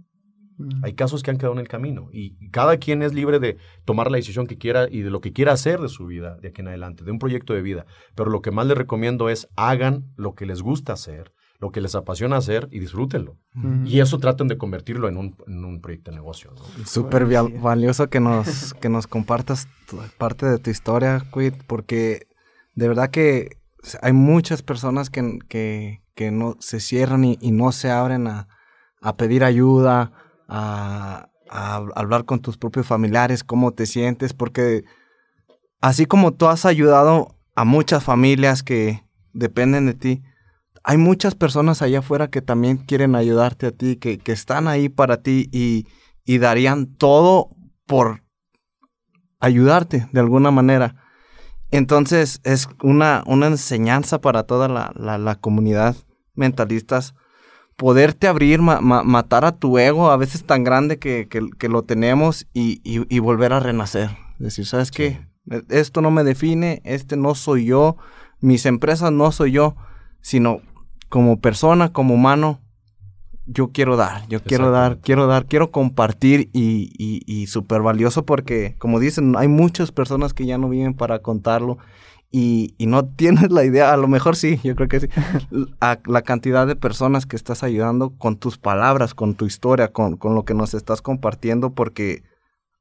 Hay casos que han quedado en el camino y cada quien es libre de tomar la decisión que quiera y de lo que quiera hacer de su vida de aquí en adelante, de un proyecto de vida. Pero lo que más les recomiendo es hagan lo que les gusta hacer, lo que les apasiona hacer y disfrútenlo. Ujú. Y eso traten de convertirlo en un, en un proyecto de negocio. ¿no? Súper valioso que nos, que nos compartas parte de tu historia, Quit, porque de verdad que hay muchas personas que, que, que no se cierran y, y no se abren a, a pedir ayuda, a, hablar con tus propios familiares, cómo te sientes, porque así como tú has ayudado a muchas familias que dependen de ti, hay muchas personas allá afuera que también quieren ayudarte a ti, que, que están ahí para ti y, y darían todo por ayudarte de alguna manera. Entonces es una, una enseñanza para toda la, la- la comunidad mentalistas. Poderte abrir, ma- ma- matar a tu ego, a veces tan grande que, que- que lo tenemos, y, y- y volver a renacer. Decir, ¿sabes qué? Esto no me define, este no soy yo, mis empresas no soy yo, sino como persona, como humano, yo quiero dar, yo quiero dar, quiero dar, quiero compartir y, y, y súper valioso porque, como dicen, hay muchas personas que ya no viven para contarlo y, y no tienes la idea, a lo mejor sí, yo creo que sí, a la cantidad de personas que estás ayudando con tus palabras, con tu historia, con, con lo que nos estás compartiendo porque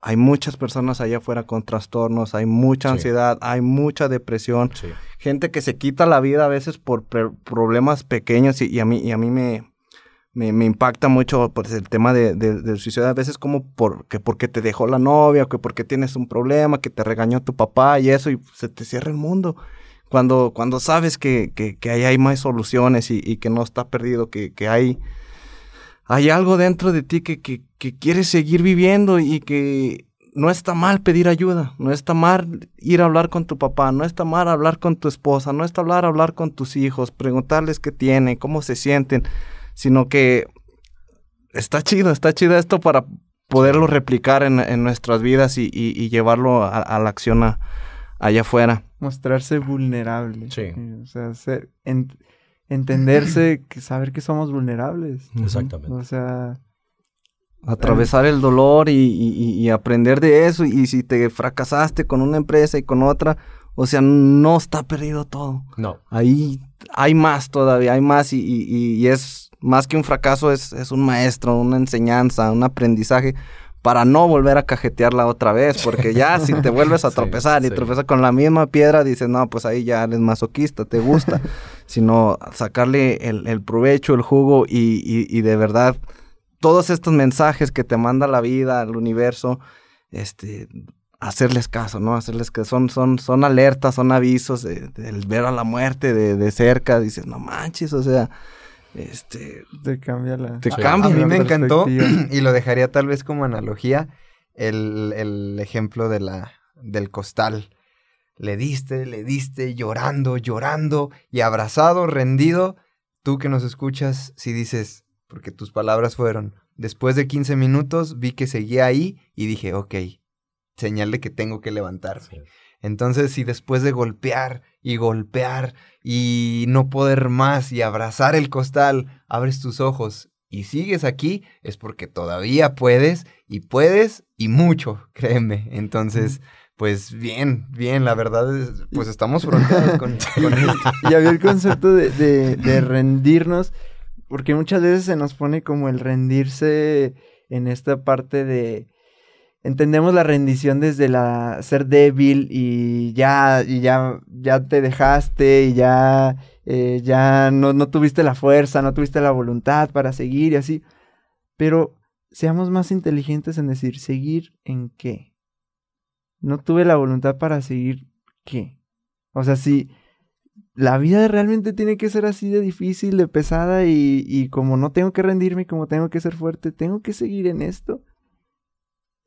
hay muchas personas allá afuera con trastornos, hay mucha Sí. ansiedad, hay mucha depresión, Sí. gente que se quita la vida a veces por problemas pequeños y, y a mí y a mí me me, me impacta mucho pues, el tema de, de- del suicidio a veces como por, que porque te dejó la novia, que porque tienes un problema, que te regañó tu papá y eso, y se te cierra el mundo. Cuando, cuando sabes que, que, que ahí hay más soluciones y, y que no está perdido, que, que hay, hay algo dentro de ti que, que, que quieres seguir viviendo y que no está mal pedir ayuda, no está mal ir a hablar con tu papá, no está mal hablar con tu esposa, no está mal hablar con tus hijos, preguntarles qué tienen, cómo se sienten, sino que está chido, está chido esto para poderlo replicar en, en nuestras vidas y, y- y llevarlo a, a la acción a- allá afuera. Mostrarse vulnerable. Sí. O sea, ser- en- entenderse, que saber que somos vulnerables. Exactamente. O sea, Atravesar el dolor y, y- y aprender de eso. Y si te fracasaste con una empresa y con otra, o sea, no está perdido todo. No. Ahí hay más todavía, hay más y- y es más que un fracaso, es, es un maestro, una enseñanza, un aprendizaje para no volver a cajetearla otra vez, porque ya si te vuelves a Sí, tropezar y sí. tropezas con la misma piedra, dices, no, pues ahí ya eres masoquista, te gusta, sino sacarle el, el provecho, el jugo y, y- y de verdad todos estos mensajes que te manda la vida, el universo, este, hacerles caso, ¿no? Hacerles que son, son, son alertas, son avisos de, del ver a la muerte de, de cerca, dices, no manches, o sea, este, te cambia la... Te A- cambia. A mí me encantó y lo dejaría tal vez como analogía el, el ejemplo de la, del costal. Le diste, le diste, llorando, llorando y abrazado, rendido. Tú que nos escuchas, si dices, porque tus palabras fueron, después de 15 minutos vi que seguía ahí y dije, ok, señal de que tengo que levantarme. Entonces, si después de golpear y golpear y no poder más y abrazar el costal, abres tus ojos y sigues aquí, es porque todavía puedes y puedes y mucho, créeme. Entonces, pues bien, bien, la verdad es, pues estamos fronteados con, con esto. Y había el concepto de, de- de rendirnos, porque muchas veces se nos pone como el rendirse en esta parte de... Entendemos la rendición desde la ser débil y ya, y ya, ya te dejaste y ya, eh, ya no, no tuviste la fuerza, no tuviste la voluntad para seguir y así. Pero seamos más inteligentes en decir, ¿seguir en qué? No tuve la voluntad para seguir qué. O sea, si la vida realmente tiene que ser así de difícil, de pesada y, y como no tengo que rendirme, como tengo que ser fuerte, tengo que seguir en esto.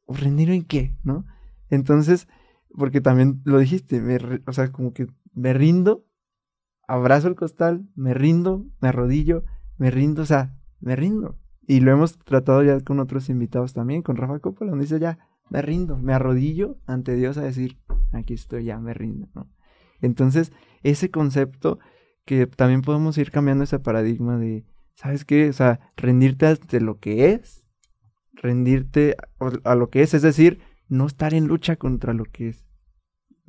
¿O rendir en qué? ¿No? Entonces, porque también lo dijiste, me o sea, como que me rindo, abrazo el costal, me rindo, me arrodillo, me rindo, o sea, me rindo. Y lo hemos tratado ya con otros invitados también, con Rafa Coppola, donde dice ya, me rindo, me arrodillo ante Dios a decir, aquí estoy, ya me rindo, ¿no? Entonces, ese concepto que también podemos ir cambiando ese paradigma de, ¿sabes qué? O sea, rendirte ante lo que es, rendirte a lo que es, es decir, no estar en lucha contra lo que es.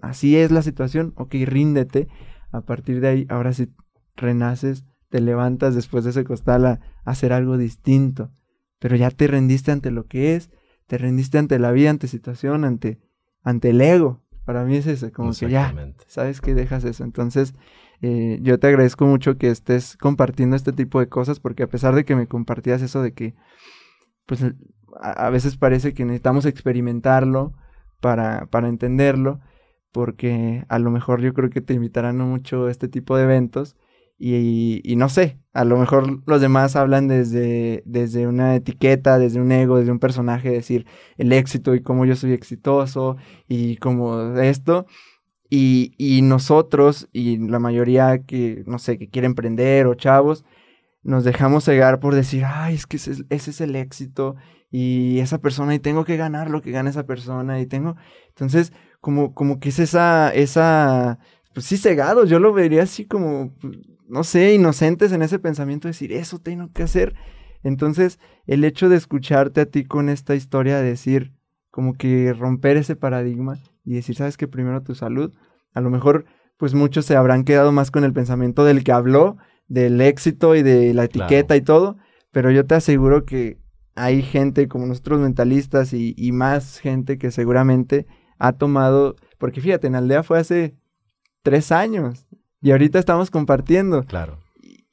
Así es la situación, ok, ríndete. A partir de ahí, ahora sí renaces, te levantas después de ese costal a, a hacer algo distinto. Pero ya te rendiste ante lo que es, te rendiste ante la vida, ante situación, ante, ante el ego. Para mí es eso, como que ya, sabes que dejas eso. Entonces, eh, yo te agradezco mucho que estés compartiendo este tipo de cosas, porque a pesar de que me compartías eso de que, pues, a, a veces parece que necesitamos experimentarlo para, para entenderlo, porque a lo mejor yo creo que te invitarán mucho a este tipo de eventos. Y, y no sé, a lo mejor los demás hablan desde, desde una etiqueta, desde un ego, desde un personaje, decir el éxito y cómo yo soy exitoso y como esto. Y, y nosotros, y la mayoría que, no sé, que quiere emprender o chavos, nos dejamos cegar por decir, ay, es que ese, es- ese es el éxito y esa persona y tengo que ganar lo que gana esa persona y tengo... Entonces, como, como que es esa, esa, pues sí, cegados, yo lo vería así como, pues, no sé, inocentes en ese pensamiento de decir, eso tengo que hacer. Entonces, el hecho de escucharte a ti con esta historia, de decir, como que romper ese paradigma y decir, sabes que primero tu salud, a lo mejor, pues muchos se habrán quedado más con el pensamiento del que habló, del éxito y de la etiqueta y todo, pero yo te aseguro que hay gente como nosotros mentalistas y, y más gente que seguramente ha tomado, porque fíjate, en Aldea fue hace tres años y ahorita estamos compartiendo Claro.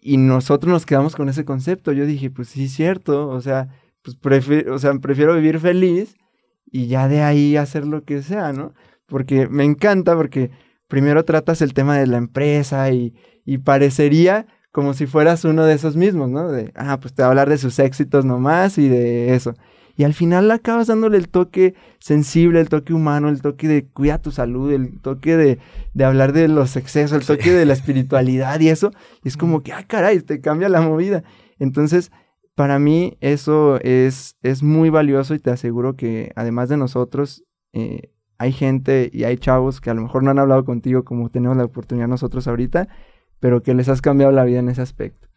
y nosotros nos quedamos con ese concepto. Yo dije, pues sí, cierto, o sea, pues prefiero, o sea, prefiero vivir feliz y ya de ahí hacer lo que sea, ¿no? Porque me encanta, porque primero tratas el tema de la empresa y, y parecería como si fueras uno de esos mismos, ¿no? De, ah, pues te va a hablar de sus éxitos nomás y de eso. Y al final acabas dándole el toque sensible, el toque humano, el toque de cuida tu salud, el toque de, de hablar de los excesos, el toque de la espiritualidad y eso. Y es como que, ah, caray, te cambia la movida. Entonces, para mí eso es, es muy valioso y te aseguro que además de nosotros, eh, hay gente y hay chavos que a lo mejor no han hablado contigo como tenemos la oportunidad nosotros ahorita, pero que les has cambiado la vida en ese aspecto.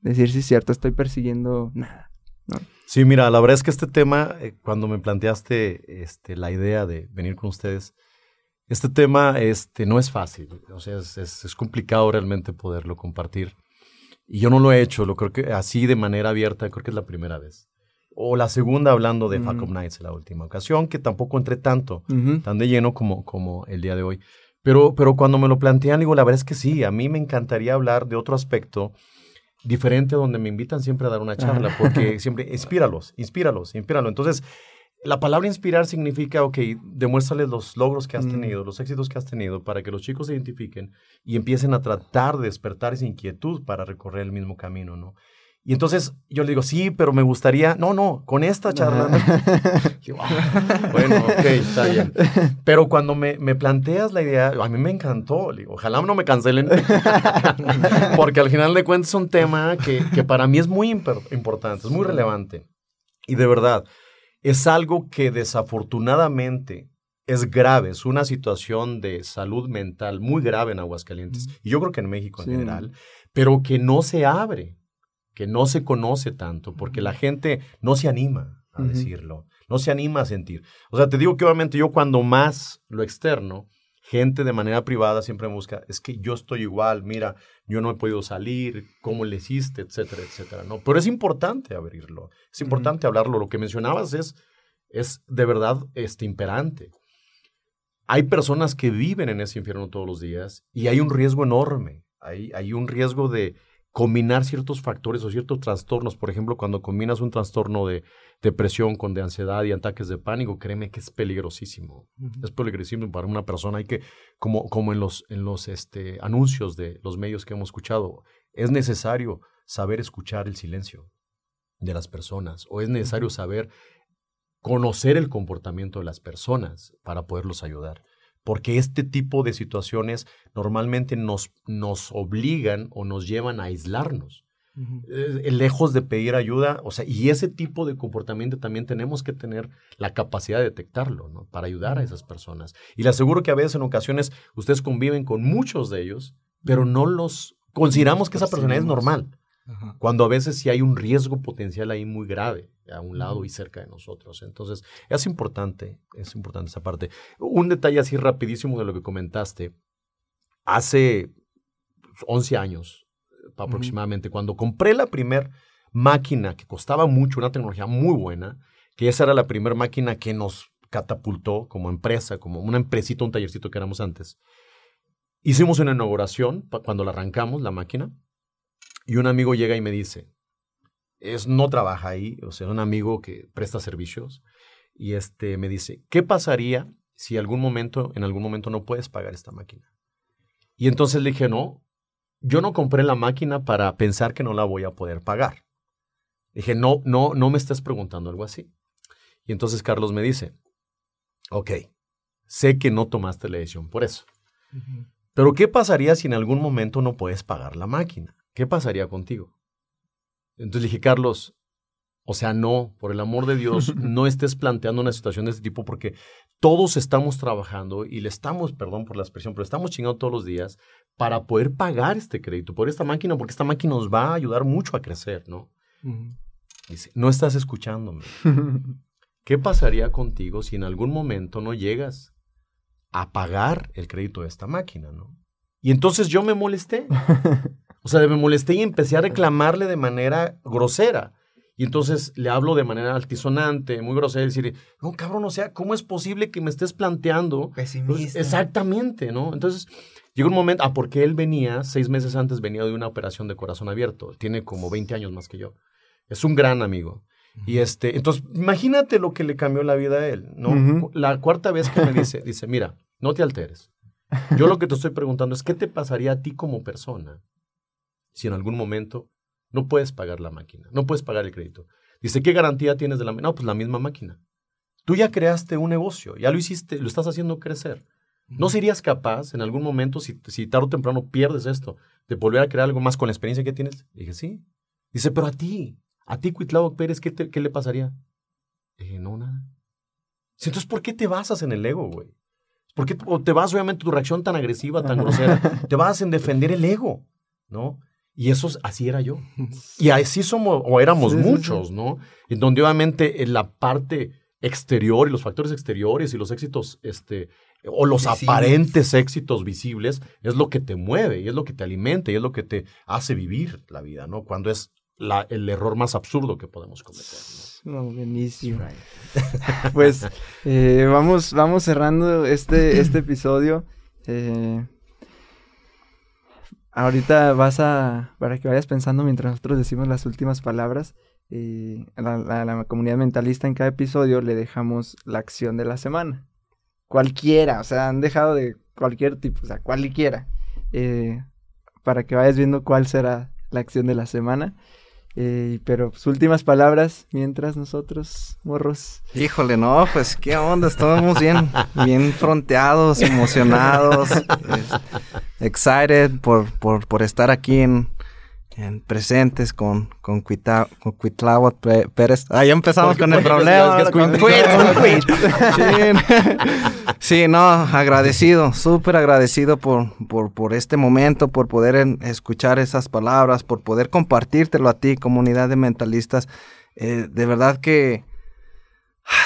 Decir, sí, es cierto, estoy persiguiendo nada. ¿no? Sí, mira, la verdad es que este tema, eh, cuando me planteaste este, la idea de venir con ustedes, este tema este, no es fácil, o sea, es, es, es, complicado realmente poderlo compartir. Y yo no lo he hecho, lo creo que así de manera abierta, creo que es la primera vez. O la segunda hablando de mm. Up Nights, la última ocasión, que tampoco entré tanto, tan de lleno como, como el día de hoy. Pero, pero cuando me lo plantean, digo, la verdad es que sí, a mí me encantaría hablar de otro aspecto diferente donde me invitan siempre a dar una charla, porque siempre, inspíralos, inspíralos, inspíralos. Entonces, la palabra inspirar significa, ok, demuéstrales los logros que has tenido, mm. los éxitos que has tenido, para que los chicos se identifiquen y empiecen a tratar de despertar esa inquietud para recorrer el mismo camino, ¿no? Y entonces yo le digo, sí, pero me gustaría, no, no, con esta charla. ah, bueno, ok, está bien. Pero cuando me, me, planteas la idea, a mí me encantó. Le digo, ojalá no me cancelen. Porque al final de cuentas es un tema que, que para mí es muy importante, es muy relevante. Y de verdad, es algo que desafortunadamente es grave, es una situación de salud mental muy grave en Aguascalientes. Y yo creo que en México en sí. general, pero que no se abre que no se conoce tanto, porque la gente no se anima a uh -huh. decirlo, no se anima a sentir. O sea, te digo que obviamente yo cuando más lo externo, gente de manera privada siempre me busca, es que yo estoy igual, mira, yo no he podido salir, cómo le hiciste, etcétera, etcétera, ¿no? Pero es importante abrirlo, es importante uh -huh. hablarlo. Lo que mencionabas es, es de verdad este, imperante. Hay personas que viven en ese infierno todos los días y hay un riesgo enorme, hay, hay un riesgo de combinar ciertos factores o ciertos trastornos. Por ejemplo, cuando combinas un trastorno de depresión con de ansiedad y ataques de pánico, créeme que es peligrosísimo. Uh -huh. Es peligrosísimo para una persona. Hay que, como, como en los, en los este, anuncios de los medios que hemos escuchado, es necesario saber escuchar el silencio de las personas o es necesario saber conocer el comportamiento de las personas para poderlos ayudar porque este tipo de situaciones normalmente nos, nos obligan o nos llevan a aislarnos. Uh -huh. eh, lejos de pedir ayuda, o sea, y ese tipo de comportamiento también tenemos que tener la capacidad de detectarlo, ¿no? Para ayudar a esas personas. Y le aseguro que a veces en ocasiones ustedes conviven con muchos de ellos, pero no los consideramos que esa persona es normal. Ajá. Cuando a veces sí hay un riesgo potencial ahí muy grave a un lado y cerca de nosotros. Entonces, es importante, es importante esa parte. Un detalle así rapidísimo de lo que comentaste. Hace 11 años aproximadamente, uh -huh. cuando compré la primer máquina que costaba mucho, una tecnología muy buena, que esa era la primera máquina que nos catapultó como empresa, como una empresita, un tallercito que éramos antes. Hicimos una inauguración cuando la arrancamos, la máquina, y un amigo llega y me dice, es, no trabaja ahí, o sea, un amigo que presta servicios, y este me dice, ¿qué pasaría si algún momento, en algún momento no puedes pagar esta máquina? Y entonces le dije, no, yo no compré la máquina para pensar que no la voy a poder pagar. Dije, no, no, no me estás preguntando algo así. Y entonces Carlos me dice, ok, sé que no tomaste la decisión por eso. Uh -huh. Pero ¿qué pasaría si en algún momento no puedes pagar la máquina? ¿Qué pasaría contigo? Entonces le dije, Carlos, o sea, no, por el amor de Dios, no estés planteando una situación de este tipo porque todos estamos trabajando y le estamos, perdón por la expresión, pero estamos chingando todos los días para poder pagar este crédito por esta máquina, porque esta máquina nos va a ayudar mucho a crecer, ¿no? Uh -huh. Dice, no estás escuchándome. ¿Qué pasaría contigo si en algún momento no llegas a pagar el crédito de esta máquina, ¿no? Y entonces yo me molesté. O sea, me molesté y empecé a reclamarle de manera grosera. Y entonces le hablo de manera altisonante, muy grosera, y decir, no, cabrón, o sea, ¿cómo es posible que me estés planteando? Pesimista. Pues, exactamente, ¿no? Entonces, Llegó un momento, ah, porque él venía, seis meses antes venía de una operación de corazón abierto. Tiene como 20 años más que yo. Es un gran amigo. Y este, entonces, imagínate lo que le cambió la vida a él, ¿no? La cuarta vez que me dice, dice, mira, no te alteres. Yo lo que te estoy preguntando es, ¿qué te pasaría a ti como persona si en algún momento no puedes pagar la máquina, no puedes pagar el crédito? Dice, ¿qué garantía tienes de la máquina? No, pues la misma máquina. Tú ya creaste un negocio, ya lo hiciste, lo estás haciendo crecer. ¿No serías capaz en algún momento, si, si tarde o temprano pierdes esto, de volver a crear algo más con la experiencia que tienes? Dije, sí. Dice, pero a ti, a ti, Cuitlao Pérez, ¿qué, te- qué le pasaría? Dije, no, nada. Dice, Entonces, ¿por qué te basas en el ego, güey? ¿Por qué o te vas, obviamente, tu reacción tan agresiva, tan grosera? te vas en defender el ego, ¿no? Y eso, es- así era yo. Y así somos, o éramos Sí, sí, sí. muchos, ¿no? En donde obviamente en la parte exterior y los factores exteriores y los éxitos, este, o los Visibles. aparentes éxitos visibles, es lo que te mueve y es lo que te alimenta y es lo que te hace vivir la vida, ¿no? Cuando es la- el error más absurdo que podemos cometer, ¿no? No, buenísimo. Pues eh, vamos, vamos cerrando este, este episodio. Eh, ahorita vas a, para que vayas pensando mientras nosotros decimos las últimas palabras, eh, a la, la comunidad mentalista en cada episodio le dejamos la acción de la semana. Cualquiera, o sea, han dejado de cualquier tipo, o sea, cualquiera. Eh, para que vayas viendo cuál será la acción de la semana. Eh, pero sus últimas palabras mientras nosotros, morros. Híjole, no, pues qué onda, estábamos bien, bien fronteados, emocionados, excited por, por, por estar aquí en presentes con, con, Cuita, con Cuitláhuac Pérez. Ah, ya empezamos con el problema. es que es. Sí. No, agradecido, súper agradecido por, por, por este momento, por poder en- escuchar esas palabras, por poder compartírtelo a ti, comunidad de mentalistas. Eh, de verdad que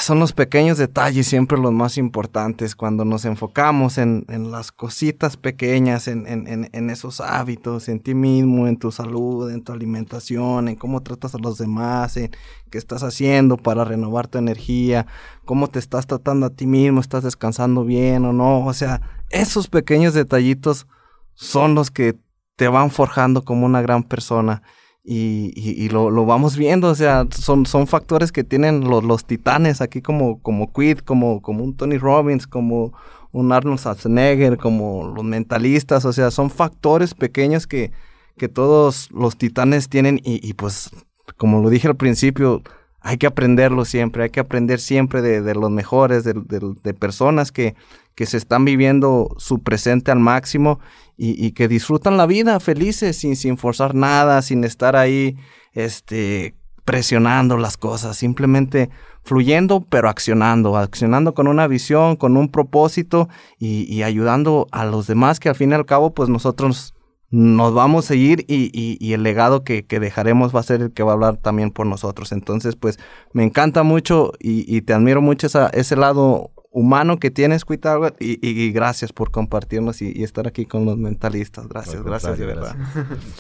son los pequeños detalles siempre los más importantes cuando nos enfocamos en, en las cositas pequeñas, en, en- en- en esos hábitos, en ti mismo, en tu salud, en tu alimentación, en cómo tratas a los demás, en qué estás haciendo para renovar tu energía, cómo te estás tratando a ti mismo, estás descansando bien o no. O sea, esos pequeños detallitos son los que te van forjando como una gran persona. Y, y- y lo, lo vamos viendo, o sea, son, son factores que tienen los, los titanes aquí como, como Quid, como, como un Tony Robbins, como un Arnold Schwarzenegger, como los mentalistas, o sea, son factores pequeños que, que todos los titanes tienen y, y pues, como lo dije al principio, hay que aprenderlo siempre, hay que aprender siempre de, de los mejores, de, de- de personas que, que se están viviendo su presente al máximo y, y que disfrutan la vida felices, sin, sin forzar nada, sin estar ahí este, presionando las cosas, simplemente fluyendo, pero accionando, accionando con una visión, con un propósito y, ayudando a los demás que al fin y al cabo, pues nosotros nos vamos a seguir y, y- y el legado que, que dejaremos va a ser el que va a hablar también por nosotros. Entonces, pues me encanta mucho y, y te admiro mucho esa- ese lado humano que tienes, Cuitáhuac, y, y- y gracias por compartirnos y, y estar aquí con los mentalistas. Gracias, gracias de verdad.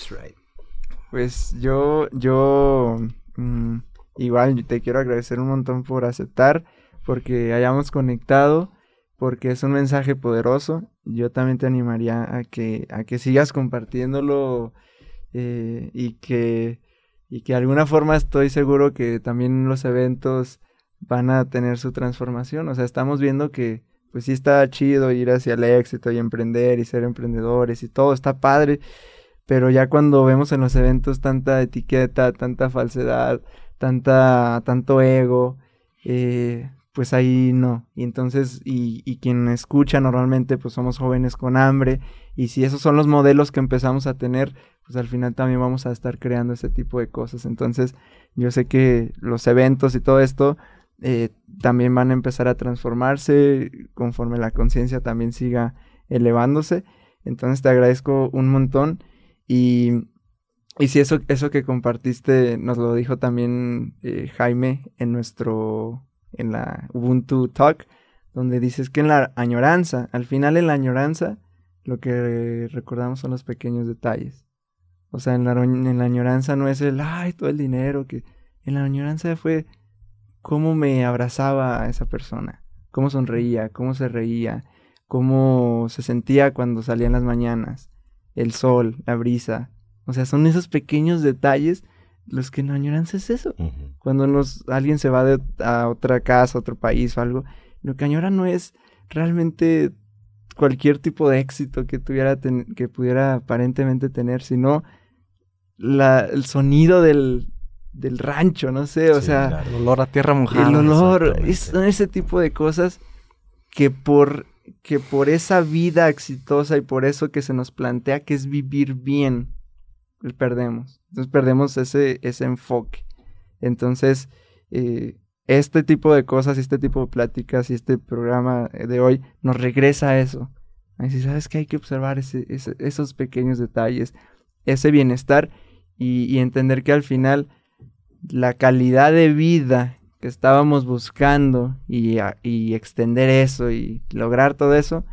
Pues yo, yo, mm, igual te quiero agradecer un montón por aceptar, porque hayamos conectado, porque es un mensaje poderoso. Yo también te animaría a que, a que sigas compartiéndolo eh, y que, y que de alguna forma estoy seguro que también los eventos van a tener su transformación. O sea, estamos viendo que pues sí está chido ir hacia el éxito y emprender y ser emprendedores y todo está padre. Pero ya cuando vemos en los eventos tanta etiqueta, tanta falsedad, tanta, tanto ego, eh, pues ahí no. Y entonces, y, y quien escucha normalmente, pues somos jóvenes con hambre. Y si esos son los modelos que empezamos a tener, pues al final también vamos a estar creando ese tipo de cosas. Entonces, yo sé que los eventos y todo esto eh, también van a empezar a transformarse conforme la conciencia también siga elevándose. Entonces te agradezco un montón y, y si eso, eso que compartiste nos lo dijo también eh, Jaime en nuestro, en la Ubuntu Talk, donde dices que en la añoranza, al final en la añoranza, lo que recordamos son los pequeños detalles. O sea, en la, en la añoranza no es el, ay, todo el dinero, que en la añoranza fue cómo me abrazaba a esa persona, cómo sonreía, cómo se reía, cómo se sentía cuando salía en las mañanas, el sol, la brisa. O sea, son esos pequeños detalles los que no añoranza es eso. Cuando nos, alguien se va de, a otra casa, a otro país o algo, lo que añora no es realmente cualquier tipo de éxito que tuviera ten- que pudiera aparentemente tener, sino la, el sonido del, del rancho, no sé, o Sí, sea, claro. El olor a tierra mojada. el olor, es- son ese tipo de cosas que por, que por esa vida exitosa y por eso que se nos plantea que es vivir bien, perdemos. Entonces perdemos ese, ese enfoque. Entonces, eh, este tipo de cosas, este tipo de pláticas y este programa de hoy nos regresa a eso. A decir, ¿sabes que Hay que observar ese- ese- esos pequeños detalles, ese bienestar y, y entender que al final la calidad de vida que estábamos buscando y, a- y extender eso y lograr todo eso,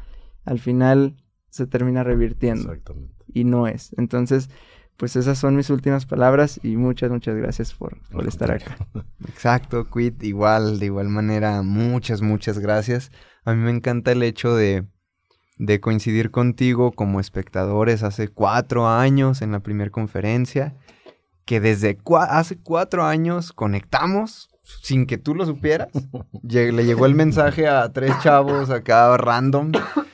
al final se termina revirtiendo Exactamente. y no es. Entonces, pues esas son mis últimas palabras y muchas, muchas gracias por, por estar acá. Exacto, Quit, igual, de igual manera, muchas, muchas gracias. A mí me encanta el hecho de, de coincidir contigo como espectadores hace cuatro años en la primera conferencia, que desde cua- hace cuatro años conectamos sin que tú lo supieras. Le llegó el mensaje a tres chavos acá random.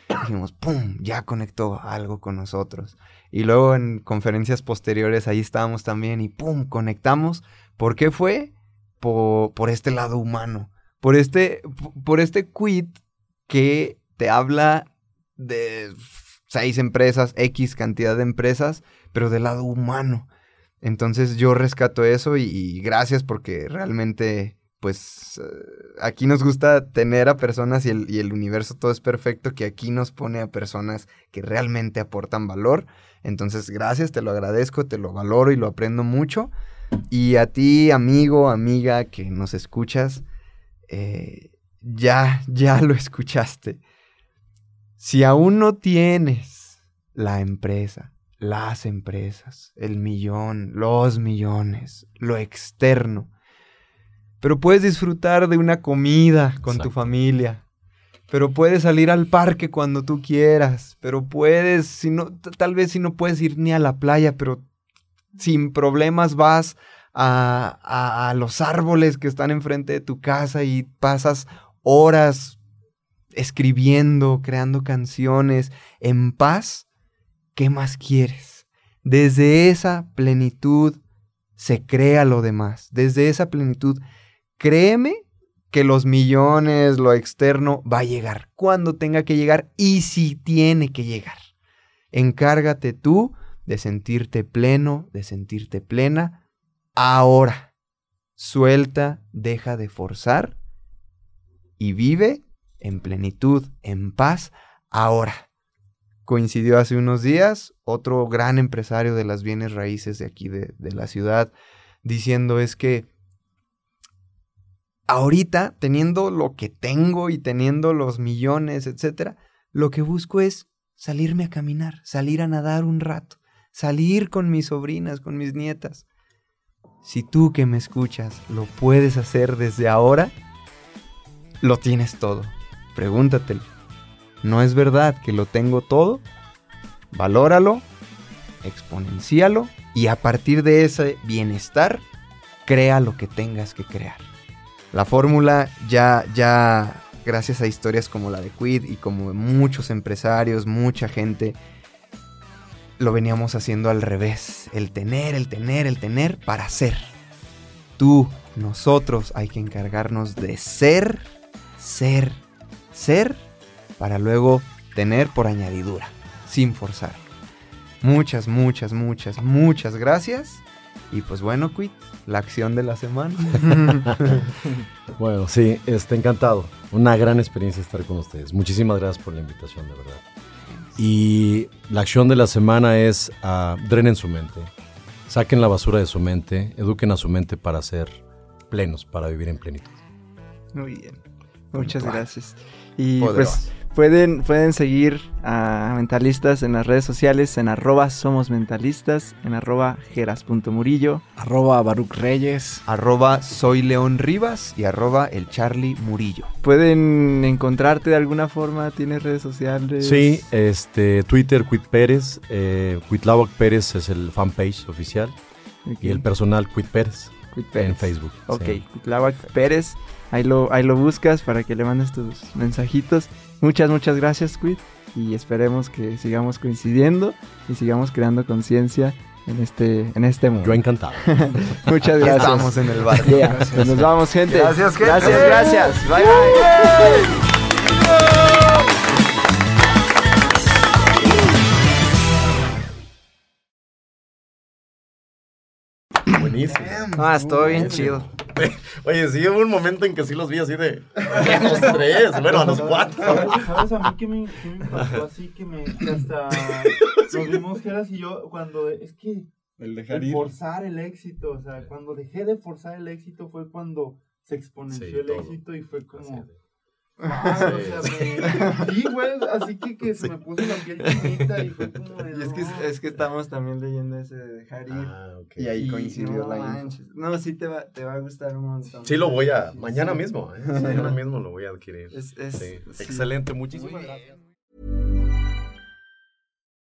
Dijimos, ¡pum! Ya conectó algo con nosotros. Y luego en conferencias posteriores ahí estábamos también y ¡pum! Conectamos. ¿Por qué fue? por, por este lado humano, por este, por este quit que te habla de seis empresas, X cantidad de empresas, pero del lado humano. Entonces yo rescato eso y, gracias porque realmente, pues, eh, aquí nos gusta tener a personas y el, y el universo todo es perfecto, que aquí nos pone a personas que realmente aportan valor. Entonces, gracias, te lo agradezco, te lo valoro y lo aprendo mucho. Y a ti, amigo, amiga, que nos escuchas, eh, ya, ya lo escuchaste. Si aún no tienes la empresa, las empresas, el millón, los millones, lo externo, pero puedes disfrutar de una comida con tu familia, pero puedes salir al parque cuando tú quieras, pero puedes, si no, tal vez si no puedes ir ni a la playa, pero sin problemas vas a, a- a los árboles que están enfrente de tu casa y pasas horas escribiendo, creando canciones en paz, ¿qué más quieres? Desde esa plenitud se crea lo demás. Desde esa plenitud, créeme que los millones, lo externo, va a llegar cuando tenga que llegar y si tiene que llegar. Encárgate tú de sentirte pleno, de sentirte plena, ahora. Suelta, deja de forzar y vive en plenitud, en paz, ahora. Coincidió hace unos días otro gran empresario de las bienes raíces de aquí de, la ciudad diciendo es que ahorita, teniendo lo que tengo y teniendo los millones, etcétera, lo que busco es salirme a caminar, salir a nadar un rato, salir con mis sobrinas, con mis nietas. Si tú que me escuchas lo puedes hacer desde ahora, lo tienes todo. Pregúntatelo. ¿No es verdad que lo tengo todo? Valóralo, exponencialo y a partir de ese bienestar, crea lo que tengas que crear. La fórmula ya, ya, gracias a historias como la de Quid y como muchos empresarios, mucha gente, lo veníamos haciendo al revés. El tener, el tener, el tener para ser. Tú, nosotros hay que encargarnos de ser, ser, ser, para luego tener por añadidura, sin forzar. Muchas, muchas, muchas, muchas gracias. Y pues bueno, Quit, la acción de la semana. Bueno, sí, está encantado. Una gran experiencia estar con ustedes. Muchísimas gracias por la invitación, de verdad. Y la acción de la semana es ah, drenen su mente, saquen la basura de su mente, eduquen a su mente para ser plenos, para vivir en plenitud. Muy bien. Muchas gracias. Y Poderoso. pues Pueden, pueden seguir a Mentalistas en las redes sociales en arroba somos mentalistas, en arroba jeras.murillo. Arroba Baruch Reyes. Arroba soy León Rivas y arroba el Charlie Murillo. ¿Pueden encontrarte de alguna forma? ¿Tienes redes sociales? Sí, este, Twitter, Quit Pérez. Eh, Pérez es el fanpage oficial. Y el personal Quit Pérez Quit en. Facebook. Ok, sí. Cuitláhuac Pérez. Ahí lo, ahí lo buscas para que le mandes tus mensajitos. Muchas, muchas gracias, Quit. Y esperemos que sigamos coincidiendo y sigamos creando conciencia en este, en este mundo. Yo encantado. Muchas gracias. estamos en el barrio. Yeah, nos vamos, gente. Gracias, gente. Gracias, gracias. Bye, bye. Buenísimo. Ah, estuvo bien chido. Oye, sí hubo un momento en que sí los vi así de. A los tres, bueno, a los cuatro. ¿Sabes, sabes a mí que me, que me impactó así que me que hasta nos vimos Geras y yo cuando es que El el forzar el éxito, o sea, cuando dejé de forzar el éxito fue cuando se exponenció Sí, el todo. éxito y fue como Así ah, Sí. o sea, me, sí, güey, así que, que se me puso la piel chinita y fue como de, Y es que, es que estamos también leyendo ese de ir. Ah, ok. Y ahí Y coincidió no la manches. No, sí te va, te va a gustar un montón. Sí, lo voy a. Sí, Mañana sí. mismo, ¿eh? Mañana mismo lo voy a adquirir. Es, es, Sí. sí. Excelente, muchísimas Muy gracias.